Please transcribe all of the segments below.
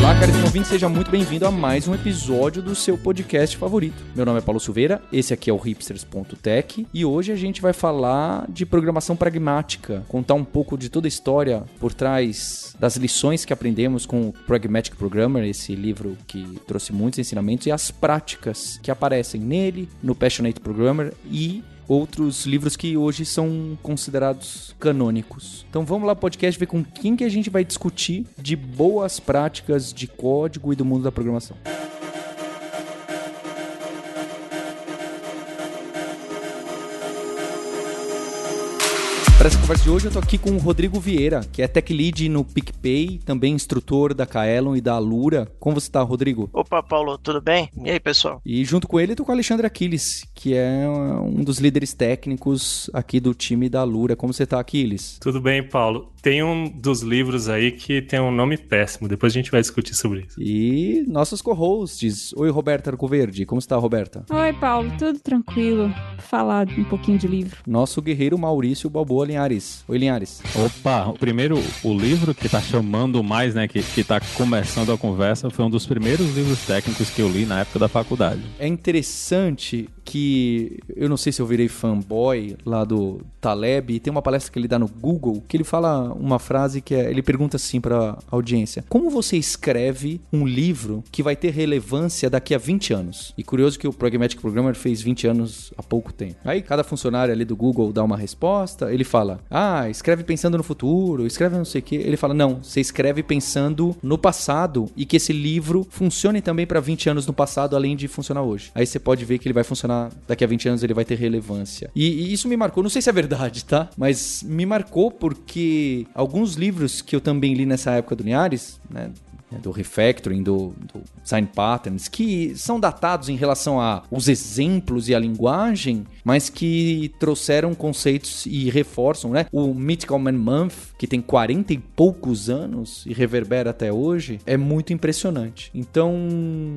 Olá, caríssimo ouvinte, seja muito bem-vindo a mais um episódio do seu podcast favorito. Meu nome é Paulo Silveira, esse aqui é o hipsters.tech e hoje a gente vai falar de programação pragmática, contar um pouco de toda a história por trás das lições que aprendemos com o Pragmatic Programmer, esse livro que trouxe muitos ensinamentos e as práticas que aparecem nele, no Passionate Programmer e outros livros que hoje são considerados canônicos. Então vamos lá podcast ver com quem que a gente vai discutir de boas práticas de código e do mundo da programação. Para essa conversa de hoje, eu tô aqui com o Rodrigo Vieira, que é Tech Lead no PicPay, também instrutor da Kaelon e da Alura. Como você tá, Rodrigo? Opa, Paulo, tudo bem? E aí, pessoal? E junto com ele, eu tô com o Alexandre Aquiles, que é um dos líderes técnicos aqui do time da Alura. Como você tá, Aquiles? Tudo bem, Paulo. Tem um dos livros aí que tem um nome péssimo. Depois a gente vai discutir sobre isso. E nossos co-hosts. Oi, Roberta Arcoverde. Como está, Roberta? Oi, Paulo. Tudo tranquilo. Falar um pouquinho de livro. Nosso guerreiro Maurício Balboa Linhares. Oi, Linhares. Opa, o primeiro, o livro que tá chamando mais, né, que, que tá começando a conversa, foi um dos primeiros livros técnicos que eu li na época da faculdade. É interessante que eu não sei se eu virei fanboy lá do Taleb, e tem uma palestra que ele dá no Google que ele fala uma frase que é, ele pergunta assim para audiência: "Como você escreve um livro que vai ter relevância daqui a 20 anos?". E curioso que o Pragmatic Programmer fez 20 anos há pouco tempo. Aí cada funcionário ali do Google dá uma resposta, ele fala: "Ah, escreve pensando no futuro, escreve não sei o quê". Ele fala: "Não, você escreve pensando no passado e que esse livro funcione também para 20 anos no passado além de funcionar hoje". Aí você pode ver que ele vai funcionar daqui a 20 anos ele vai ter relevância. E, e, isso me marcou, não sei se é verdade, tá? Mas me marcou porque alguns livros que eu também li nessa época do Linhares, né? do refactoring, do, do design patterns, que são datados em relação a os exemplos e a linguagem, mas que trouxeram conceitos e reforçam, né? O Mythical Man Month, que tem 40 e poucos anos e reverbera até hoje, é muito impressionante. Então,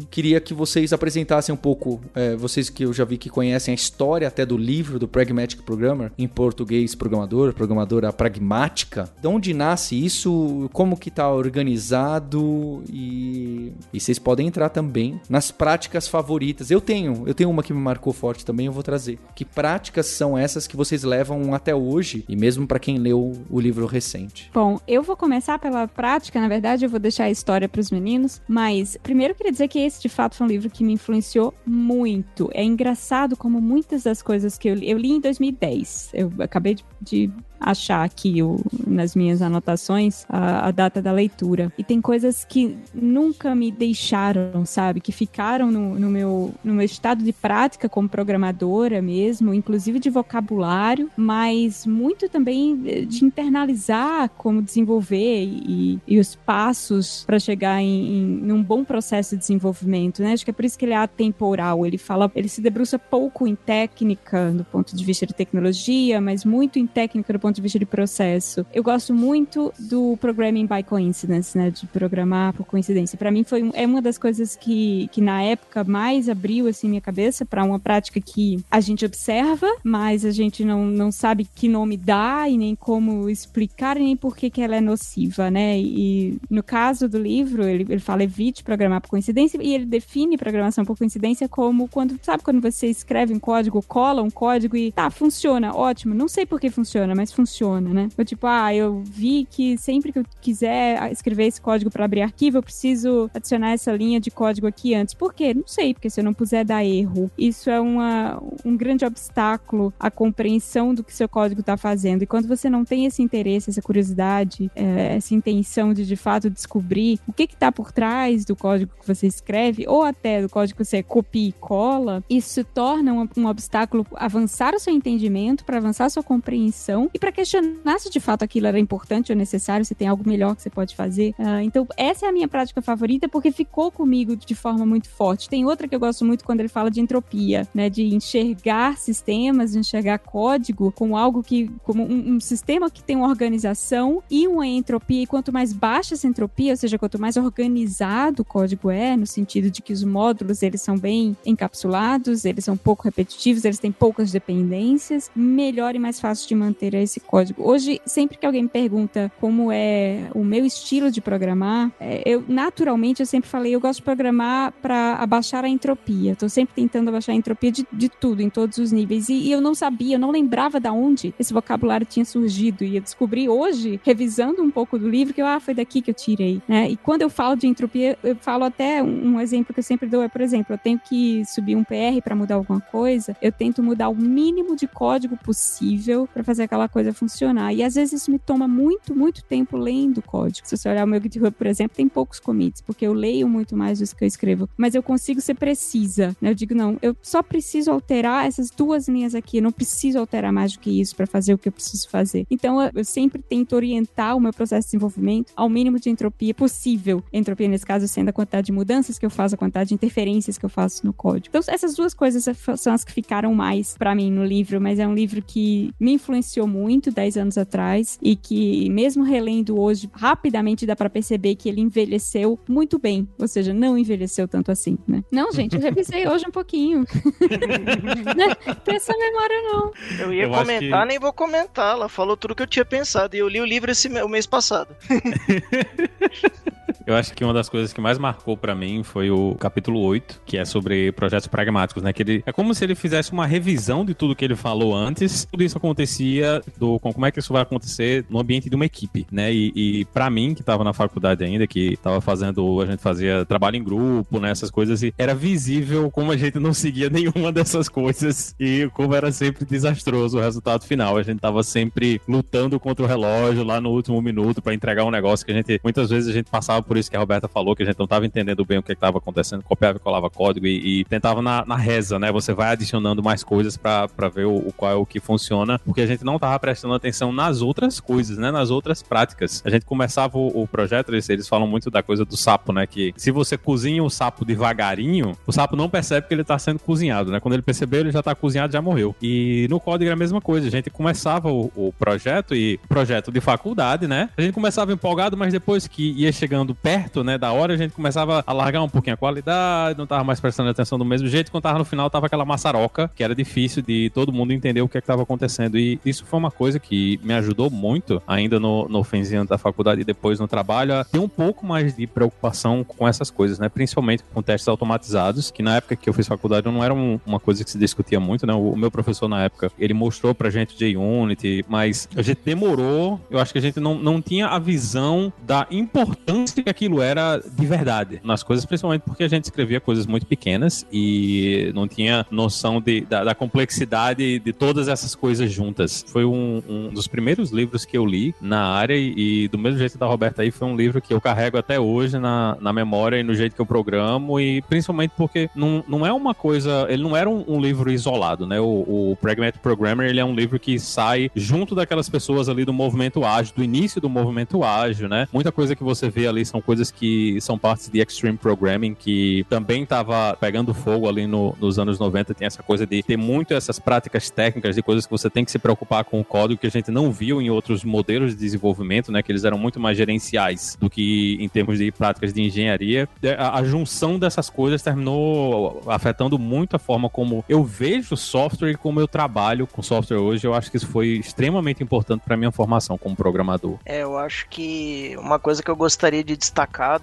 queria que vocês apresentassem um pouco, é, vocês que eu já vi que conhecem a história até do livro do Pragmatic Programmer, em português programador, programadora pragmática. De onde nasce isso? Como que tá organizado? E, e vocês podem entrar também nas práticas favoritas. Eu tenho, eu tenho uma que me marcou forte também, eu vou trazer. Que práticas são essas que vocês levam até hoje e mesmo para quem leu o livro recente? Bom, eu vou começar pela prática, na verdade, eu vou deixar a história para os meninos, mas primeiro eu queria dizer que esse de fato foi um livro que me influenciou muito. É engraçado como muitas das coisas que eu li, eu li em 2010. Eu acabei de, de achar aqui o, nas minhas anotações a, a, data da leitura. E tem coisas que nunca me deixaram, sabe? Que ficaram no, no, meu, no meu estado de prática como programadora mesmo, inclusive de vocabulário, mas muito também de internalizar como desenvolver e, e os passos para chegar em, em num bom processo de desenvolvimento, né? Acho que é por isso que ele é atemporal. Ele fala, ele se debruça pouco em técnica do ponto de vista de tecnologia, mas muito em técnica do ponto ponto de vista de processo. Eu gosto muito do programming by coincidence, né? De programar por coincidência. Para mim foi é uma das coisas que, que na época mais abriu assim minha cabeça para uma prática que a gente observa, mas a gente não, não sabe que nome dá e nem como explicar e nem por que, que ela é nociva, né? E no caso do livro, ele, ele fala evite programar por coincidência e ele define programação por coincidência como quando, sabe quando você escreve um código, cola um código e tá, funciona, ótimo, não sei por que funciona, mas funciona funciona, né? Eu, tipo, ah, eu vi que sempre que eu quiser escrever esse código para abrir arquivo, eu preciso adicionar essa linha de código aqui antes. Por quê? Não sei, porque se eu não puser dar erro, isso é uma, um grande obstáculo à compreensão do que seu código está fazendo. E quando você não tem esse interesse, essa curiosidade, é, essa intenção de de fato descobrir o que está por trás do código que você escreve, ou até do código que você copia e cola, isso torna um, um obstáculo avançar o seu entendimento, para avançar a sua compreensão e para questionar se de fato aquilo era importante ou necessário, se tem algo melhor que você pode fazer. Uh, então, essa é a minha prática favorita porque ficou comigo de forma muito forte. Tem outra que eu gosto muito quando ele fala de entropia, né? De enxergar sistemas, de enxergar código como algo que, como um, um sistema que tem uma organização e uma entropia. E quanto mais baixa essa entropia, ou seja, quanto mais organizado o código é, no sentido de que os módulos eles são bem encapsulados, eles são pouco repetitivos, eles têm poucas dependências, melhor e mais fácil de manter esse código. Hoje, sempre que alguém me pergunta como é o meu estilo de programar, é, eu naturalmente eu sempre falei, eu gosto de programar para abaixar a entropia. Estou sempre tentando abaixar a entropia de, de tudo, em todos os níveis. E, e, eu não sabia, eu não lembrava da onde esse vocabulário tinha surgido. E eu descobri hoje, revisando um pouco do livro, que eu, ah, foi daqui que eu tirei. Né? E quando eu falo de entropia, eu falo até um, um exemplo que eu sempre dou é, por exemplo, eu tenho que subir um PR para mudar alguma coisa, eu tento mudar o mínimo de código possível para fazer aquela coisa funcionar. E às vezes isso me toma muito, muito tempo lendo código. Se você olhar o meu GitHub, por exemplo, tem poucos commits, porque eu leio muito mais do que eu escrevo. Mas eu consigo ser precisa. Né? Eu digo, não, eu só preciso alterar essas duas linhas aqui, eu não preciso alterar mais do que isso para fazer o que eu preciso fazer. Então eu sempre tento orientar o meu processo de desenvolvimento ao mínimo de entropia possível. Entropia, nesse caso, sendo a quantidade de mudanças que eu faço, a quantidade de interferências que eu faço no código. Então, essas duas coisas são as que ficaram mais para mim no livro, mas é um livro que me influenciou muito 10 anos atrás e que, mesmo relendo hoje, rapidamente dá para perceber que ele envelheceu muito bem. Ou seja, não envelheceu tanto assim, né? Não, gente, eu revisei hoje um pouquinho. né? Tem essa memória, não. Eu ia eu comentar, que... nem vou comentar. Ela falou tudo que eu tinha pensado. E eu li o livro esse o mês passado. Eu acho que uma das coisas que mais marcou para mim foi o capítulo 8, que é sobre projetos pragmáticos, né? Que ele é como se ele fizesse uma revisão de tudo que ele falou antes. Tudo isso acontecia do como é que isso vai acontecer no ambiente de uma equipe, né? E, e para mim, que estava na faculdade ainda, que estava fazendo, a gente fazia trabalho em grupo, né? Essas coisas, e era visível como a gente não seguia nenhuma dessas coisas e como era sempre desastroso o resultado final. A gente tava sempre lutando contra o relógio lá no último minuto para entregar um negócio que a gente, muitas vezes a gente passava por isso que a Roberta falou, que a gente não estava entendendo bem o que estava acontecendo, copiava e colava código e, e tentava na, na, reza, né? Você vai adicionando mais coisas para ver o, o, qual é o que funciona, porque a gente não estava prestando atenção nas outras coisas, né? Nas outras práticas. A gente começava o, o projeto, eles, eles falam muito da coisa do sapo, né? Que se você cozinha o sapo devagarinho, o sapo não percebe que ele está sendo cozinhado, né? Quando ele percebeu, ele já está cozinhado, já morreu. E no código era a mesma coisa. A gente começava o, o projeto e projeto de faculdade, né? A gente começava empolgado, mas depois que ia chegando perto, né, da hora, a gente começava a largar um pouquinho a qualidade, não tava mais prestando atenção do mesmo jeito, quando tava no final tava aquela maçaroca, que era difícil de todo mundo entender o que é que tava acontecendo. E isso foi uma coisa que me ajudou muito, ainda no, no finzinho da faculdade e depois no trabalho, a ter um pouco mais de preocupação com essas coisas, né, principalmente com testes automatizados, que na época que eu fiz faculdade não era um, uma coisa que se discutia muito, né, o, o meu professor na época, ele mostrou pra gente JUnity, mas a gente demorou, eu acho que a gente não, não tinha a visão da importância que aquilo era de verdade nas coisas, principalmente porque a gente escrevia coisas muito pequenas e não tinha noção de, da, da complexidade de todas essas coisas juntas. Foi um, um, dos primeiros livros que eu li na área e, do mesmo jeito da Roberta aí, foi um livro que eu carrego até hoje na, na memória e no jeito que eu programo e principalmente porque não, não é uma coisa, ele não era um, um livro isolado, né? O, o Pragmatic Programmer, ele é um livro que sai junto daquelas pessoas ali do movimento ágil, do início do movimento ágil, né? Muita coisa que você vê ali são coisas que são partes de Extreme Programming, que também estava pegando fogo ali no, nos anos 90. Tem essa coisa de ter muito essas práticas técnicas, de coisas que você tem que se preocupar com o código, que a gente não viu em outros modelos de desenvolvimento, né? Que eles eram muito mais gerenciais do que em termos de práticas de engenharia. A, a junção dessas coisas terminou afetando muito a forma como eu vejo software e como eu trabalho com software hoje. Eu acho que isso foi extremamente importante para minha formação como programador. É, eu acho que uma coisa que eu gostaria de destacar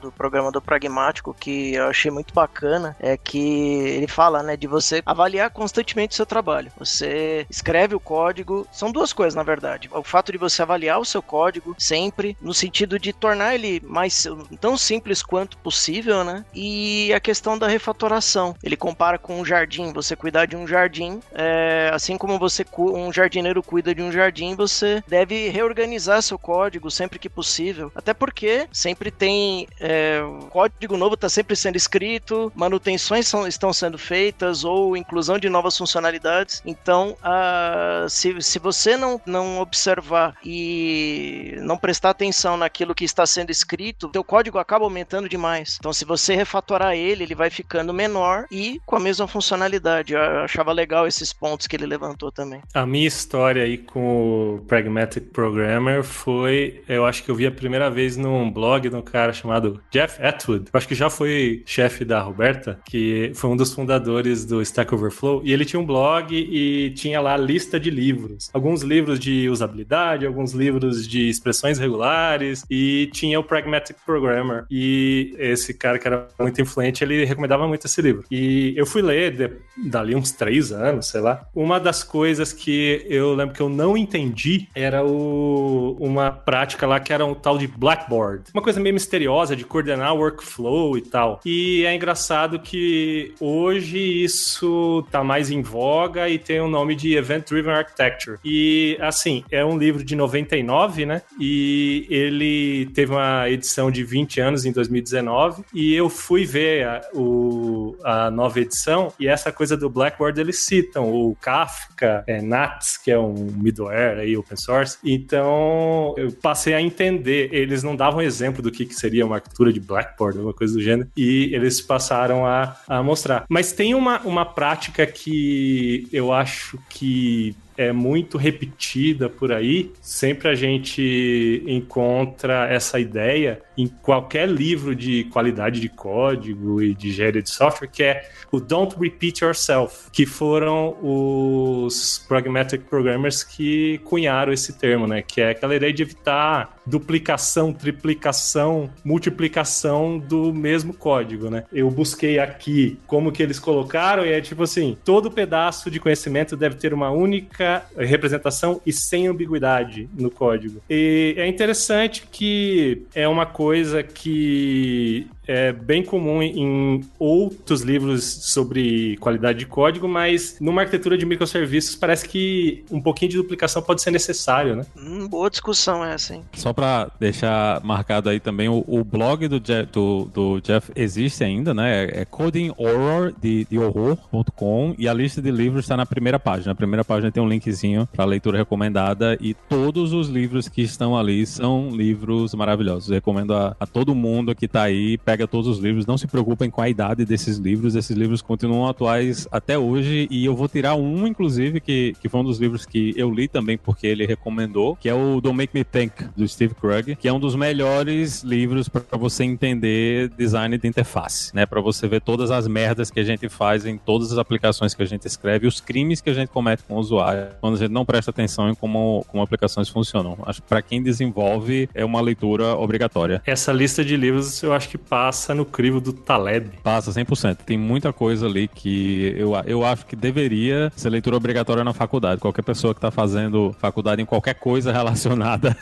do programador pragmático que eu achei muito bacana é que ele fala, né, de você avaliar constantemente o seu trabalho. Você escreve o código, são duas coisas na verdade. O fato de você avaliar o seu código sempre no sentido de tornar ele mais tão simples quanto possível, né? E a questão da refatoração. Ele compara com um jardim, você cuidar de um jardim, é, assim como você um jardineiro cuida de um jardim, você deve reorganizar seu código sempre que possível. Até porque sempre tem tem é, código novo está sempre sendo escrito, manutenções são, estão sendo feitas ou inclusão de novas funcionalidades. Então, uh, se, se você não, não observar e não prestar atenção naquilo que está sendo escrito, teu código acaba aumentando demais. Então, se você refatorar ele, ele vai ficando menor e com a mesma funcionalidade. Eu achava legal esses pontos que ele levantou também. A minha história aí com o Pragmatic Programmer foi, eu acho que eu vi a primeira vez num blog de um cara chamado Jeff Atwood. Eu acho que já foi chefe da Roberta, que foi um dos fundadores do Stack Overflow, e ele tinha um blog e tinha lá a lista de livros. Alguns livros de usabilidade, alguns livros de expressões regulares, e tinha o Pragmatic Programmer. E esse cara que era muito influente, ele recomendava muito esse livro. E eu fui ler de, dali uns três anos, sei lá. Uma das coisas que eu lembro que eu não entendi era o, uma prática lá que era um tal de Blackboard. Uma coisa meio misteriosa de coordenar workflow e tal. E é engraçado que hoje isso tá mais em voga e tem o nome de Event Driven Architecture. E assim, é um livro de 99, né? E ele teve uma edição de 20 anos em 2019 e eu fui ver a, o, a nova edição e essa coisa do Blackboard eles citam o Kafka, é, Nats, que é um middleware aí, open source. Então eu passei a entender. Eles não davam exemplo do que, que seria uma arquitetura de Blackboard, alguma coisa do gênero, e eles passaram a, a mostrar. Mas tem uma, uma prática que eu acho que é muito repetida por aí. Sempre a gente encontra essa ideia em qualquer livro de qualidade de código e de engenharia de software, que é o Don't Repeat Yourself, que foram os pragmatic programmers que cunharam esse termo, né? Que é aquela ideia de evitar duplicação, triplicação, multiplicação do mesmo código, né? Eu busquei aqui como que eles colocaram e é tipo assim, todo pedaço de conhecimento deve ter uma única representação e sem ambiguidade no código. E é interessante que é uma coisa que é bem comum em outros livros sobre qualidade de código, mas numa arquitetura de microserviços parece que um pouquinho de duplicação pode ser necessário, né? Hum, boa discussão essa, hein? Só para deixar marcado aí também, o, o blog do Jeff, do, do Jeff, existe ainda, né? É Coding Horror, de, de horror.com, e a lista de livros está na primeira página. Na primeira página tem um linkzinho para leitura recomendada, e todos os livros que estão ali são livros maravilhosos. Recomendo a, a todo mundo que está aí, pega todos os livros, não se preocupem com a idade desses livros, esses livros continuam atuais até hoje e eu vou tirar um, inclusive, que, que foi um dos livros que eu li também porque ele recomendou, que é o Don't Make Me Think, do Steve Krug, que é um dos melhores livros para você entender design de interface, né? Para você ver todas as merdas que a gente faz em todas as aplicações que a gente escreve, os crimes que a gente comete com o usuário, quando a gente não presta atenção em como, como aplicações funcionam. Acho que para quem desenvolve é uma leitura obrigatória. Essa lista de livros eu acho que passa no crivo do Taleb. Passa 100%. Tem muita coisa ali que eu, eu acho que deveria ser leitura obrigatória na faculdade. Qualquer pessoa que está fazendo faculdade em qualquer coisa relacionada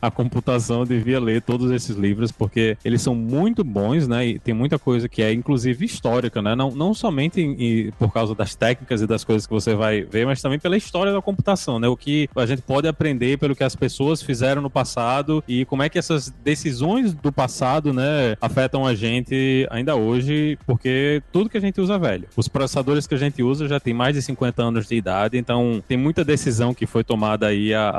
à computação devia ler todos esses livros, porque eles são muito bons, né? E tem muita coisa que é, inclusive, histórica, né? Não, não somente em, em, por causa das técnicas e das coisas que você vai ver, mas também pela história da computação, né? O que a gente pode aprender pelo que as pessoas fizeram no passado e como é que essas decisões do passado, né, afetam a gente ainda hoje, porque tudo que a gente usa é velho. Os processadores que a gente usa já tem mais de 50 anos de idade, então tem muita decisão que foi tomada aí há,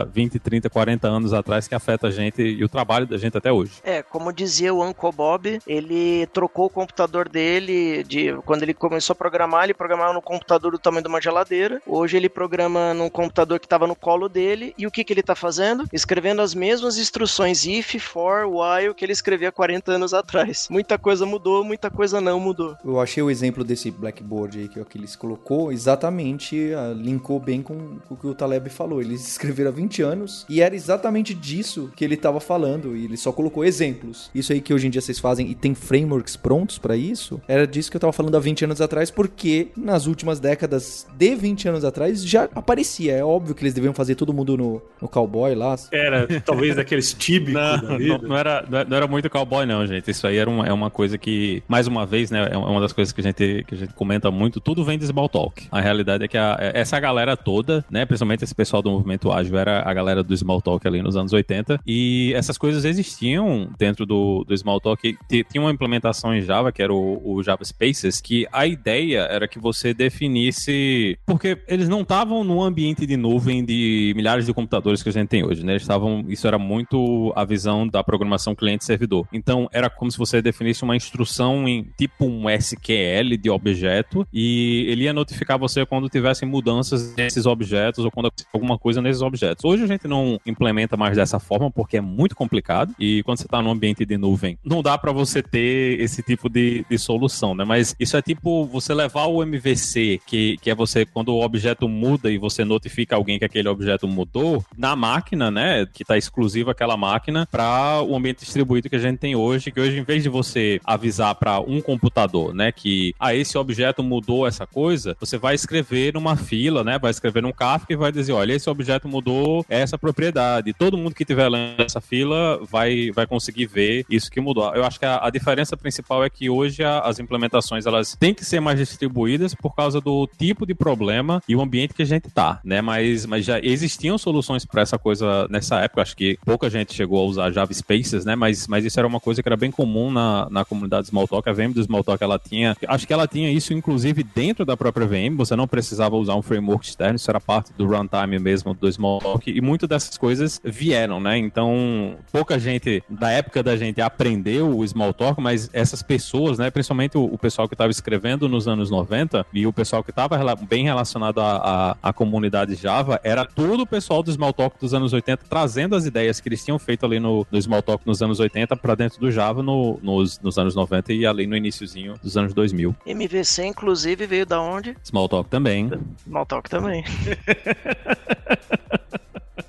há 20, 30, 40 anos atrás que afeta a gente e o trabalho da gente até hoje. É, como dizia o Uncle Bob, ele trocou o computador dele de quando ele começou a programar, ele programava no computador do tamanho de uma geladeira. Hoje ele programa num computador que estava no colo dele e o que que ele está fazendo? Escrevendo as mesmas instruções if, for, while que ele escrevia 40 anos atrás. Muita coisa mudou, muita coisa não mudou. Eu achei o exemplo desse Blackboard aí que, que eles colocou exatamente, uh, linkou bem com, com, o que o Taleb falou. Eles escreveram há 20 anos e era exatamente disso que ele estava falando e ele só colocou exemplos. Isso aí que hoje em dia vocês fazem e tem frameworks prontos para isso, era disso que eu estava falando há 20 anos atrás, porque nas últimas décadas, de 20 anos anos atrás já aparecia. É óbvio que eles deviam fazer todo mundo no, no cowboy lá. Era talvez daqueles tíbicos Não, da vida. não, não era, não era- não era muito cowboy, não, gente. Isso aí era uma, é uma coisa que, mais uma vez, né? É uma das coisas que a gente, que a gente comenta muito. Tudo vem de Small Talk. A realidade é que a- essa galera toda, né? Principalmente esse pessoal do movimento ágil, era a galera do Small Talk ali nos anos 80. E essas coisas existiam dentro do, do Small Talk. Tinha uma implementação em Java, que era o, o Java Spaces, que a ideia era que você definisse. Porque eles não estavam no ambiente de nuvem de milhares de computadores que a gente tem hoje, né? Eles estavam. Isso era muito a visão da programação cliente-servidor. Então, era como se você definisse uma instrução em tipo um SQL de objeto e ele ia notificar você quando tivessem mudanças nesses objetos ou quando alguma coisa nesses objetos. Hoje a gente não implementa mais dessa forma porque é muito complicado e quando você está no ambiente de nuvem, não dá para você ter esse tipo de, de solução, né? Mas isso é tipo você levar o MVC, que, que é você quando o objeto muda e você notifica alguém que aquele objeto mudou, na máquina, né, que está exclusiva aquela máquina, para o ambiente distribuído que a gente tem hoje, que hoje em vez de você avisar para um computador, né, que ah, esse objeto mudou essa coisa, você vai escrever numa fila, né, vai escrever num Kafka e vai dizer, olha, esse objeto mudou essa propriedade. Todo mundo que tiver lendo essa fila vai, vai conseguir ver isso que mudou. Eu acho que a, a diferença principal é que hoje a- as implementações elas têm que ser mais distribuídas por causa do tipo de problema e o ambiente que a gente tá, né? Mas, mas já existiam soluções para essa coisa nessa época. Acho que pouca gente chegou a usar Java Spaces, né? Mas, mas isso era uma coisa que era bem comum na, na comunidade Smalltalk. A VM do Smalltalk ela tinha, acho que ela tinha isso inclusive dentro da própria VM. Você não precisava usar um framework externo, isso era parte do runtime mesmo do Smalltalk. E muitas dessas coisas vieram, né? Então pouca gente da época da gente aprendeu o Smalltalk, mas essas pessoas, né? Principalmente o, o pessoal que estava escrevendo nos anos 90 e o pessoal que estava bem relacionado à, à, à comunidade Java, era todo o pessoal do Smalltalk dos anos 80 trazendo as ideias que eles tinham feito ali no, no Smalltalk nos anos 80 para dentro do Java no- nos, nos anos 90 e ali no iniciozinho dos anos 2000. MVC, inclusive, veio da onde? Smalltalk também. Maltalk também.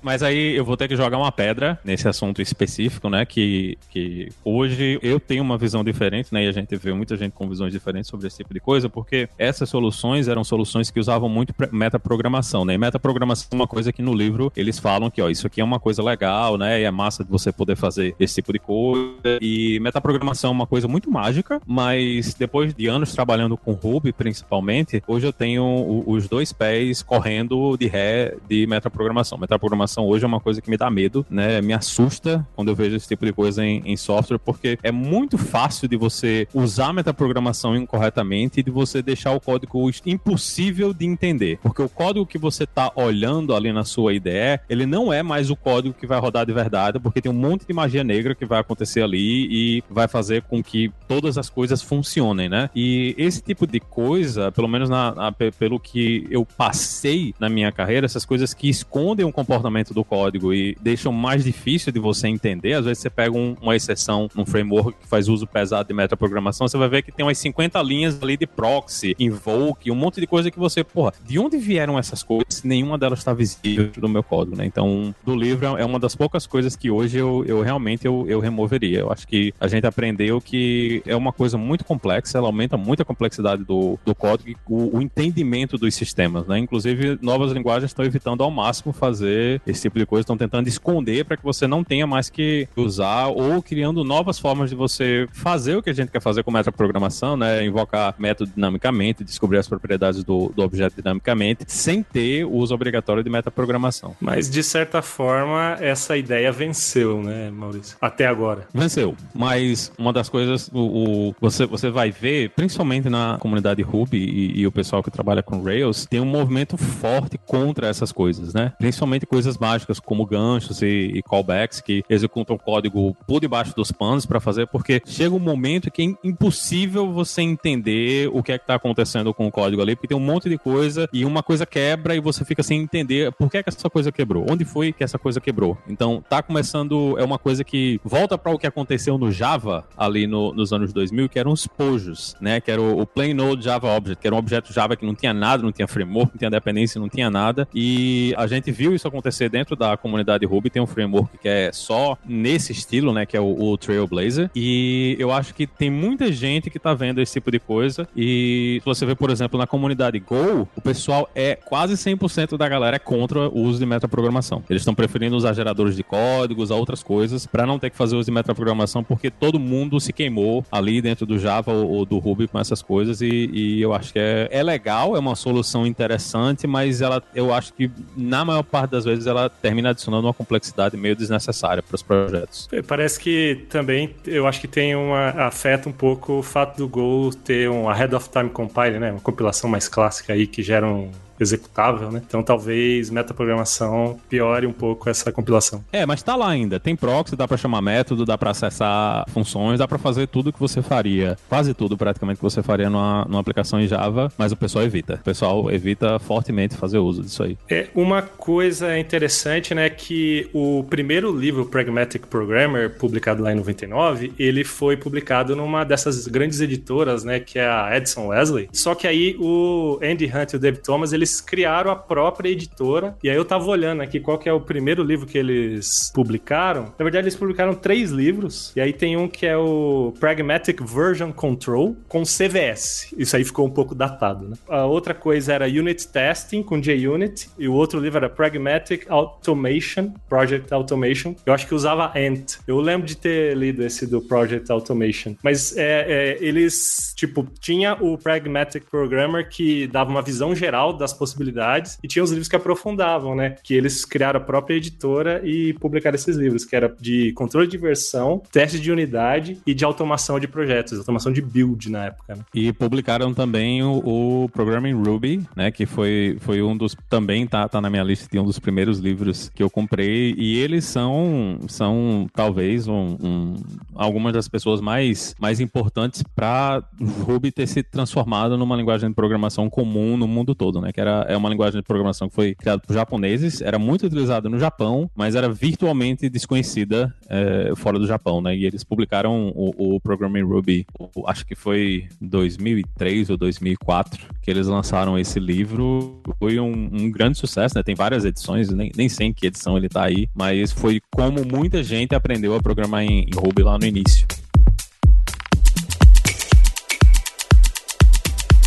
Mas aí eu vou ter que jogar uma pedra nesse assunto específico, né? Que, que hoje eu tenho uma visão diferente, né? E a gente vê muita gente com visões diferentes sobre esse tipo de coisa, porque essas soluções eram soluções que usavam muito metaprogramação, né? E metaprogramação é uma coisa que no livro eles falam que, ó, isso aqui é uma coisa legal, né? E é massa de você poder fazer esse tipo de coisa. E metaprogramação é uma coisa muito mágica, mas depois de anos trabalhando com Ruby, principalmente, hoje eu tenho os dois pés correndo de ré de metaprogramação. Metaprogramação hoje é uma coisa que me dá medo, né? Me assusta quando eu vejo esse tipo de coisa em, em software, porque é muito fácil de você usar a metaprogramação incorretamente e de você deixar o código impossível de entender. Porque o código que você está olhando ali na sua IDE, ele não é mais o código que vai rodar de verdade, porque tem um monte de magia negra que vai acontecer ali e vai fazer com que todas as coisas funcionem, né? E esse tipo de coisa, pelo menos na, na- pe- pelo que eu passei na minha carreira, essas coisas que escondem o comportamento do código e deixam mais difícil de você entender. Às vezes você pega um- uma exceção num framework que faz uso pesado de metaprogramação, você vai ver que tem umas 50 linhas ali de proxy, invoke, um monte de coisa que você, porra, de onde vieram essas coisas? Nenhuma delas está visível no meu código, né? Então, do livro é uma das poucas coisas que hoje eu, eu realmente eu, eu removeria. Eu acho que a gente aprendeu que é uma coisa muito complexa, ela aumenta muito a complexidade do, do código e o, o entendimento dos sistemas, né? Inclusive, novas linguagens estão evitando ao máximo fazer esse tipo de coisa, estão tentando esconder para que você não tenha mais que usar ou criando novas formas de você fazer o que a gente quer fazer com metaprogramação, né? Invocar método dinamicamente, descobrir as propriedades do, do objeto dinamicamente, sem ter o uso obrigatório de metaprogramação. Mas, de certa forma, essa ideia venceu, né, Maurício? Até agora. Venceu. Mas uma das coisas, o, o- você, você vai ver, principalmente na comunidade Ruby e, e o pessoal que trabalha com Rails, tem um movimento forte contra essas coisas, né? Principalmente coisas mágicas como ganchos e, e callbacks que executam código por debaixo dos panos para fazer, porque chega um momento que é impossível você entender o que é que tá acontecendo com o código ali, porque tem um monte de coisa e uma coisa quebra e você fica sem entender por que, é que essa coisa quebrou, onde foi que essa coisa quebrou. Então tá começando, é uma coisa que volta para o que aconteceu no Java ali no- nos anos 2000, que eram os pojos, né? Que era o, o plain old Java Object, que era um objeto Java que não tinha nada, não tinha framework, não tinha dependência, não tinha nada. E a gente viu isso acontecer dentro da comunidade Ruby tem um framework que é só nesse estilo, né? Que é o, o Trailblazer. E eu acho que tem muita gente que tá vendo esse tipo de coisa. E se você vê, por exemplo, na comunidade Go, o pessoal é quase 100% da galera é contra o uso de metaprogramação. Eles estão preferindo usar geradores de códigos, outras coisas, para não ter que fazer uso de metaprogramação, porque todo mundo se queimou ali dentro do Java ou, ou do Ruby com essas coisas. E, e eu acho que é, é legal, é uma solução interessante, mas ela, eu acho que na maior parte das vezes ela termina adicionando uma complexidade meio desnecessária para os projetos. É, parece que também eu acho que tem uma afeta um pouco o fato do Go ter um ahead of time compile, né, uma compilação mais clássica aí que gera um executável, né? Então talvez metaprogramação piore um pouco essa compilação. É, mas tá lá ainda. Tem proxy, dá para chamar método, dá para acessar funções, dá para fazer tudo que você faria, quase tudo praticamente que você faria numa, numa aplicação em Java, mas o pessoal evita. O pessoal evita fortemente fazer uso disso aí. É, uma coisa interessante, né, que o primeiro livro Pragmatic Programmer, publicado lá em 99, ele foi publicado numa dessas grandes editoras, né, que é a Edson Wesley. Só que aí o Andy Hunt e o David Thomas, eles eles criaram a própria editora. E aí eu tava olhando aqui qual que é o primeiro livro que eles publicaram. Na verdade, eles publicaram três livros. E aí tem um que é o Pragmatic Version Control com CVS. Isso aí ficou um pouco datado, né? A outra coisa era Unit Testing com JUnit. E o outro livro era Pragmatic Automation, Project Automation. Eu acho que usava Ant. Eu lembro de ter lido esse do Project Automation. Mas é, é, eles, tipo, tinha o Pragmatic Programmer que dava uma visão geral das possibilidades, e tinha os livros que aprofundavam, né? Que eles criaram a própria editora e publicaram esses livros, que era de controle de versão, teste de unidade e de automação de projetos, automação de build na época. Né? E publicaram também o, o Programming Ruby, né? Que foi, foi um dos. Também tá, tá na minha lista de um dos primeiros livros que eu comprei. E eles são, são talvez um, um algumas das pessoas mais, mais importantes para Ruby ter se transformado numa linguagem de programação comum no mundo todo, né? Que era é uma linguagem de programação que foi criada por japoneses, era muito utilizada no Japão, mas era virtualmente desconhecida é, fora do Japão, né? E eles publicaram o, o Programming Ruby, acho que foi 2003 ou 2004, que eles lançaram esse livro. Foi um, um grande sucesso, né? Tem várias edições, nem, nem sei em que edição ele tá aí, mas foi como muita gente aprendeu a programar em, em Ruby lá no início.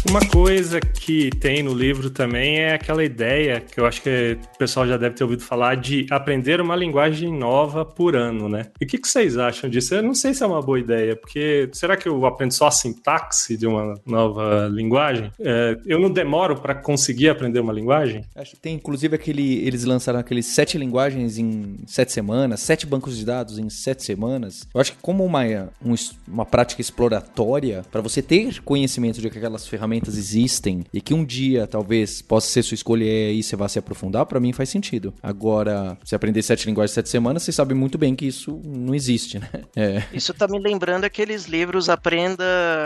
Uma coisa que tem no livro também é aquela ideia que eu acho que o pessoal já deve ter ouvido falar de aprender uma linguagem nova por ano, né? E o que, que vocês acham disso? Eu não sei se é uma boa ideia, porque será que eu aprendo só a sintaxe de uma nova linguagem? É, eu não demoro para conseguir aprender uma linguagem? Acho que tem, inclusive, aquele. Eles lançaram aqueles sete linguagens em sete semanas, sete bancos de dados em sete semanas. Eu acho que como uma, um, uma prática exploratória, para você ter conhecimento de que aquelas ferramentas ferramentas existem e que um dia talvez possa ser sua escolha e aí você vai se aprofundar, para mim faz sentido. Agora, se aprender sete linguagens em sete semanas, você sabe muito bem que isso não existe, né? É. Isso tá me lembrando aqueles livros Aprenda,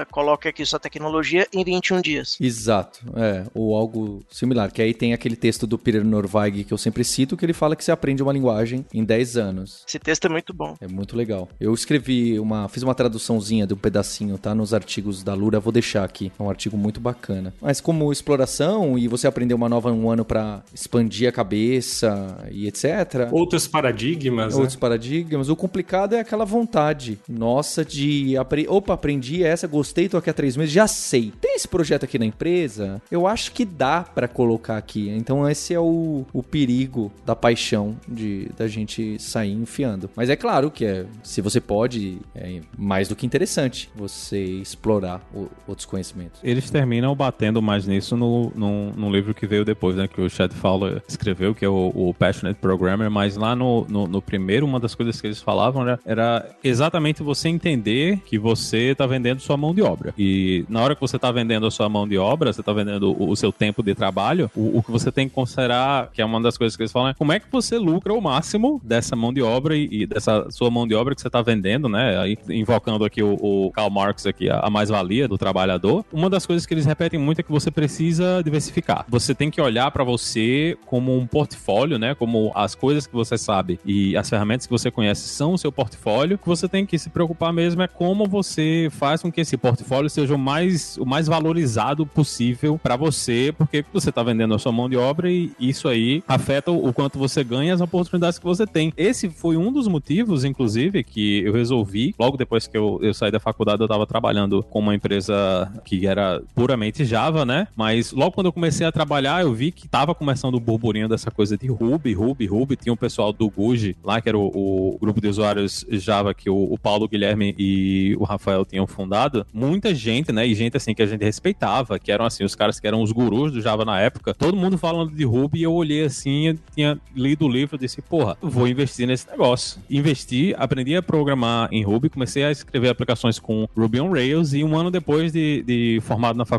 coloque aqui sua tecnologia em 21 dias. Exato, é, ou algo similar, que aí tem aquele texto do Peter Norvig que eu sempre cito, que ele fala que você aprende uma linguagem em 10 anos. Esse texto é muito bom. É muito legal. Eu escrevi uma, fiz uma traduçãozinha de um pedacinho, tá? Nos artigos da Lura, vou deixar aqui. É um artigo muito bacana. Mas como exploração e você aprender uma nova um ano para expandir a cabeça e etc. Outros paradigmas. Outros né? paradigmas. O complicado é aquela vontade nossa de. Apre... Opa, aprendi essa, gostei, tô aqui há três meses, já sei. Tem esse projeto aqui na empresa? Eu acho que dá para colocar aqui. Então esse é o, o perigo da paixão de da gente sair enfiando. Mas é claro que é, se você pode, é mais do que interessante você explorar o, outros conhecimentos. Eles terminam terminam batendo mais nisso no, no, no, livro que veio depois, né? Que o Chad Fowler escreveu, que é o, o Passionate Programmer, mas lá no, no, no, primeiro, uma das coisas que eles falavam era, era exatamente você entender que você está vendendo sua mão de obra. E na hora que você está vendendo a sua mão de obra, você está vendendo o, o, seu tempo de trabalho, o, o, que você tem que considerar, que é uma das coisas que eles falam, é como é que você lucra o máximo dessa mão de obra e, e dessa sua mão de obra que você está vendendo, né? Aí, invocando aqui o, o Karl Marx aqui, a, a mais-valia do trabalhador. Uma das coisas que eles repetem muito é que você precisa diversificar. Você tem que olhar para você como um portfólio, né? Como as coisas que você sabe e as ferramentas que você conhece são o seu portfólio. O que você tem que se preocupar mesmo é como você faz com que esse portfólio seja o mais, o mais valorizado possível para você, porque você tá vendendo a sua mão de obra e isso aí afeta o quanto você ganha as oportunidades que você tem. Esse foi um dos motivos, inclusive, que eu resolvi, logo depois que eu, eu saí da faculdade, eu tava trabalhando com uma empresa que era puramente Java, né? Mas logo quando eu comecei a trabalhar, eu vi que tava começando o burburinho dessa coisa de Ruby, Ruby, Ruby. Tinha o pessoal do Guji lá, que era o, o grupo de usuários Java que o, o Paulo Guilherme e o Rafael tinham fundado. Muita gente, né? E gente assim que a gente respeitava, que eram assim, os caras que eram os gurus do Java na época. Todo mundo falando de Ruby e eu olhei assim, eu tinha lido o livro e disse, porra, vou investir nesse negócio. Investi, aprendi a programar em Ruby, comecei a escrever aplicações com Ruby on Rails e um ano depois de, de formado na faculdade,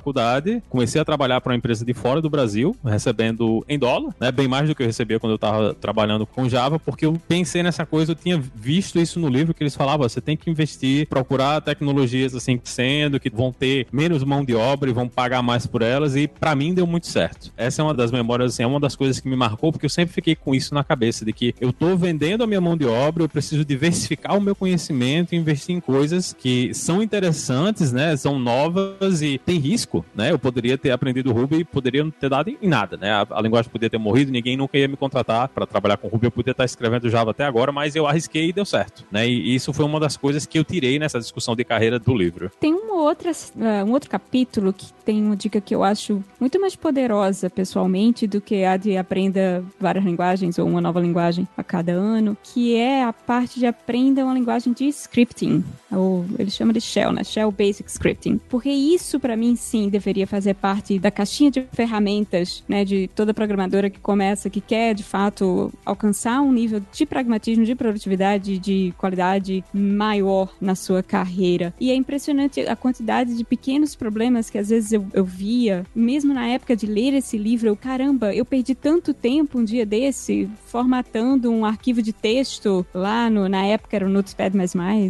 comecei a trabalhar para uma empresa de fora do Brasil, recebendo em dólar, né? Bem mais do que eu recebia quando eu estava trabalhando com Java, porque eu pensei nessa coisa, eu tinha visto isso no livro que eles falavam, você tem que investir, procurar tecnologias assim sendo que vão ter menos mão de obra e vão pagar mais por elas e para mim deu muito certo. Essa é uma das memórias, assim, é uma das coisas que me marcou porque eu sempre fiquei com isso na cabeça de que eu tô vendendo a minha mão de obra, eu preciso diversificar o meu conhecimento, investir em coisas que são interessantes, né? São novas e tem risco, né? Eu poderia ter aprendido Ruby e poderia não ter dado em nada, né? A, a linguagem poderia ter morrido, ninguém nunca ia me contratar para trabalhar com Ruby, eu poderia estar escrevendo Java até agora, mas eu arrisquei e deu certo, né? E isso foi uma das coisas que eu tirei nessa discussão de carreira do livro. Tem uma outra, uh, um outro capítulo que tem uma dica que eu acho muito mais poderosa pessoalmente do que a de aprenda várias linguagens ou uma nova linguagem a cada ano, que é a parte de aprenda uma linguagem de scripting, ou eles chamam de Shell, né? Shell Basic Scripting. Porque isso para mim sim deveria fazer parte da caixinha de ferramentas, né, de toda programadora que começa, que quer de fato alcançar um nível de pragmatismo, de produtividade, de qualidade maior na sua carreira. E é impressionante a quantidade de pequenos problemas que às vezes eu, eu via, mesmo na época de ler esse livro, eu, caramba, eu perdi tanto tempo um dia desse formatando um arquivo de texto lá no, na época era o Notepad++,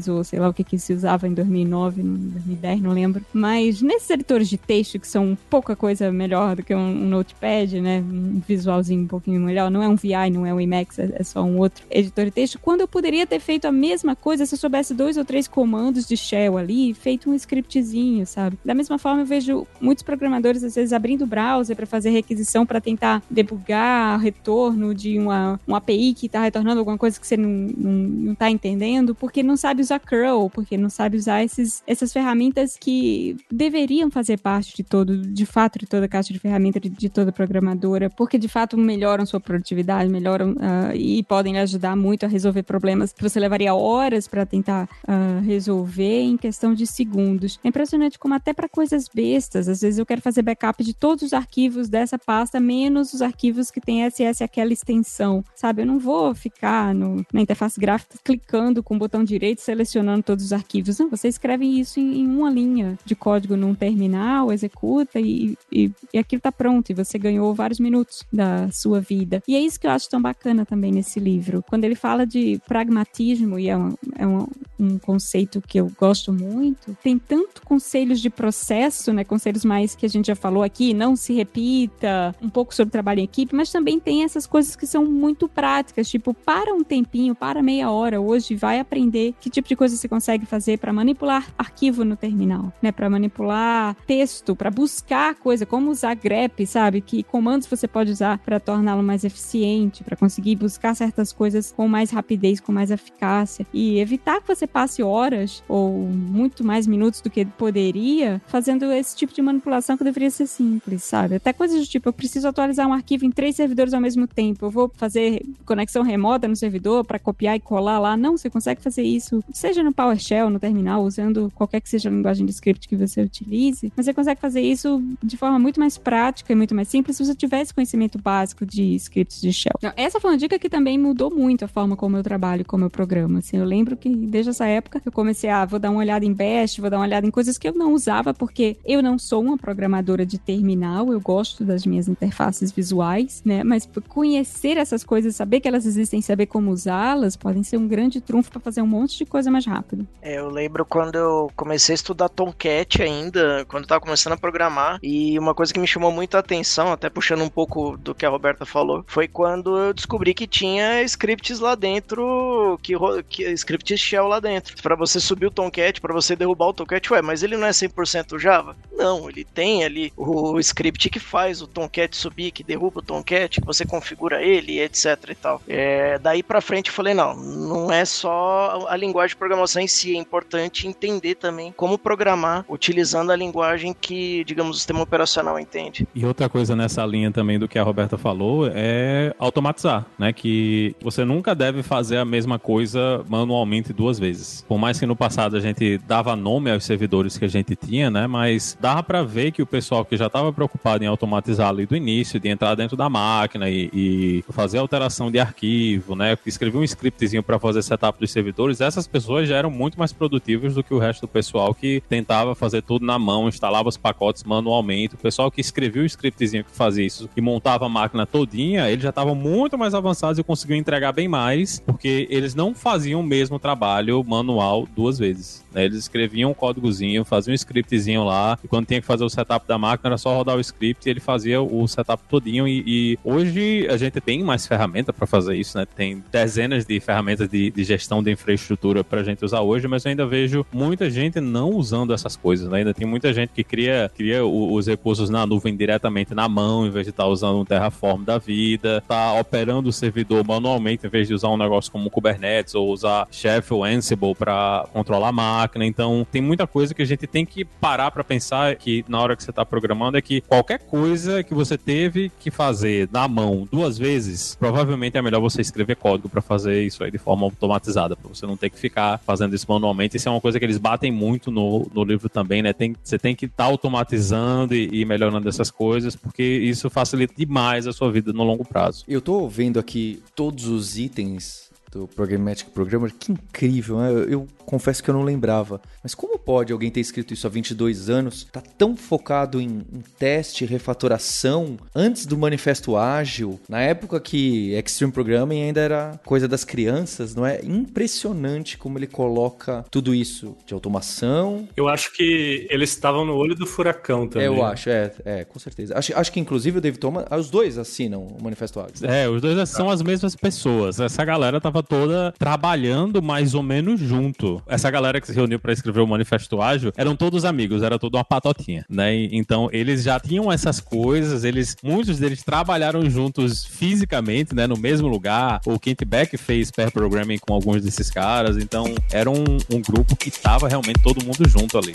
ou sei lá o que que se usava em 2009, 2010, não lembro. Mas nesses editores de texto que são pouca coisa melhor do que um, um Notepad, né, um visualzinho um pouquinho melhor, não é um VI, não é um Emacs, é, é só um outro editor de texto, quando eu poderia ter feito a mesma coisa se eu soubesse dois ou três comandos de shell ali, feito um scriptzinho, sabe? Da mesma forma, eu vejo muitos programadores às vezes abrindo o browser para fazer requisição para tentar debugar retorno de uma, uma API que está retornando alguma coisa que você não, não, não tá entendendo, porque não sabe usar curl, porque não sabe usar esses, essas ferramentas que deveriam fazer parte de todo, de fato, de toda a caixa de ferramentas de, de toda programadora, porque de fato melhoram sua produtividade, melhoram uh, e podem lhe ajudar muito a resolver problemas que você levaria horas para tentar uh, resolver em questão de segundos. É impressionante como até para coisas bestas, às vezes eu quero fazer backup de todos os arquivos dessa pasta, menos os arquivos que tem SS aquela extensão, sabe? Eu não vou ficar no, na interface gráfica clicando com o botão direito, selecionando todos os arquivos. Não, você escreve isso em, em uma linha de código num terminal, executa e, e, e aquilo tá pronto, e você ganhou vários minutos da sua vida. E é isso que eu acho tão bacana também nesse livro. Quando ele fala de pragmatismo, e é um, é um, um conceito que eu gosto muito, tem tanto conselhos de processo, né? Conselhos mais que a gente já falou aqui, não se repita, um pouco sobre trabalho em equipe, mas também tem essas coisas que são muito práticas, tipo, para um tempinho, para meia hora hoje, vai aprender que tipo de coisa você consegue fazer para manipular arquivo no terminal, né? Para manipular texto, para buscar coisa, como usar grep, sabe? Que comandos você pode usar para torná-lo mais eficiente, para conseguir buscar certas coisas com mais rapidez, com mais eficácia e evitar que você passe horas ou muito mais minutos do que poderia fazendo esse tipo de manipulação que deveria ser simples, sabe? Até coisas do tipo, eu preciso atualizar um arquivo em três servidores ao mesmo tempo, eu vou fazer conexão remota no servidor para copiar e colar lá. Não, você consegue fazer isso, seja no PowerShell, no terminal, usando qualquer que seja a linguagem de script que você utilize, mas você consegue fazer isso de forma muito mais prática e muito mais simples se você tiver esse conhecimento básico de scripts de shell. Então, essa foi uma dica que também mudou muito a forma como eu trabalho, como eu programo. Assim, eu lembro que desde essa época eu comecei a, vou dar uma olhada em Bash, vou dar uma olhada em coisas que eu não usava, porque eu não sou uma programadora de terminal, eu gosto das minhas interfaces visuais, né? Mas conhecer essas coisas, saber que elas existem, saber como usá-las, podem ser um grande trunfo para fazer um monte de coisa mais rápido. É, eu lembro quando eu comecei a estudar Tomcat ainda, quando eu tava começando a programar, e uma coisa que me chamou muito a atenção, até puxando um pouco do que a Roberta falou, foi quando eu descobri que tinha scripts lá dentro, que, que scripts shell lá dentro. Para você subir o Tomcat, para você derrubar o Tomcat, ué, mas ele não é 100% Java? Não, ele tem ali o script que faz o Tomcat subir, que derruba o Tomcat, que você configura ele, etc e tal. É, daí pra frente eu falei, não, não é só a linguagem de programação em si, é importante entender também como programar utilizando a linguagem que, digamos, o sistema operacional entende. E outra coisa nessa linha também do que a Roberta falou é automatizar, né? Que você nunca deve fazer a mesma coisa manualmente duas vezes. Por mais que no passado a gente dava nome aos servidores que a gente tinha, né? Mas dava para ver que o pessoal que já estava preocupado em automatizar ali do início, de entrar dentro da máquina e, e fazer alteração de arquivo, né? Escrever um scriptzinho para fazer setup dos servidores, essas pessoas já eram muito mais produtivas do que o resto do pessoal que tentava fazer tudo na mão, instalava os pacotes manualmente. O pessoal que escrevia o scriptzinho que fazia isso e montava a máquina todinha, eles já estavam muito mais avançados e conseguiam entregar bem mais, porque eles não faziam o mesmo trabalho manual duas vezes. Né? Eles escreviam um códigozinho, faziam um scriptzinho lá, e quando tinha que fazer o setup da máquina, era só rodar o script e ele fazia o setup todinho. E, e hoje a gente tem mais ferramenta para fazer isso, né? Tem dezenas de ferramentas de, de gestão de infraestrutura para a gente usar hoje, mas eu ainda vejo muita gente não usando essas coisas, né? Ainda tem muita gente que cria, cria os recursos na nuvem diretamente na mão, em vez de estar tá usando um Terraform da vida, tá operando o servidor manualmente, em vez de usar um negócio como Kubernetes ou usar Chef ou Ansible para controlar a máquina. Então, tem muita coisa que a gente tem que parar para pensar que na hora que você está programando é que qualquer coisa que você teve que fazer na mão duas vezes, provavelmente é melhor você escrever código para fazer isso aí de forma automatizada, para você não ter que ficar fazendo isso manualmente. Isso é uma coisa que eles batem muito no, no livro também, né? Tem, você tem que estar tá automatizando e, e melhorando essas coisas, porque isso facilita demais a sua vida no longo prazo. Eu tô vendo aqui todos os itens do Programmatic Programmer, que incrível, né? Eu, eu confesso que eu não lembrava. Mas como pode alguém ter escrito isso há 22 anos, tá tão focado em, em teste, refatoração, antes do manifesto ágil, na época que Extreme Programming ainda era coisa das crianças, não é? Impressionante como ele coloca tudo isso de automação. Eu acho que eles estavam no olho do furacão também. É, eu acho, é, é com certeza. Acho, acho que inclusive o David Thomas, os dois assinam o manifesto ágil. É, os dois são as mesmas pessoas. Essa galera tava toda trabalhando mais ou menos junto essa galera que se reuniu para escrever o Manifesto Ágil eram todos amigos, era toda uma patotinha, né? Então eles já tinham essas coisas, eles muitos deles trabalharam juntos fisicamente, né, no mesmo lugar. O Kent Beck fez pair programming com alguns desses caras, então era um, um grupo que estava realmente todo mundo junto ali.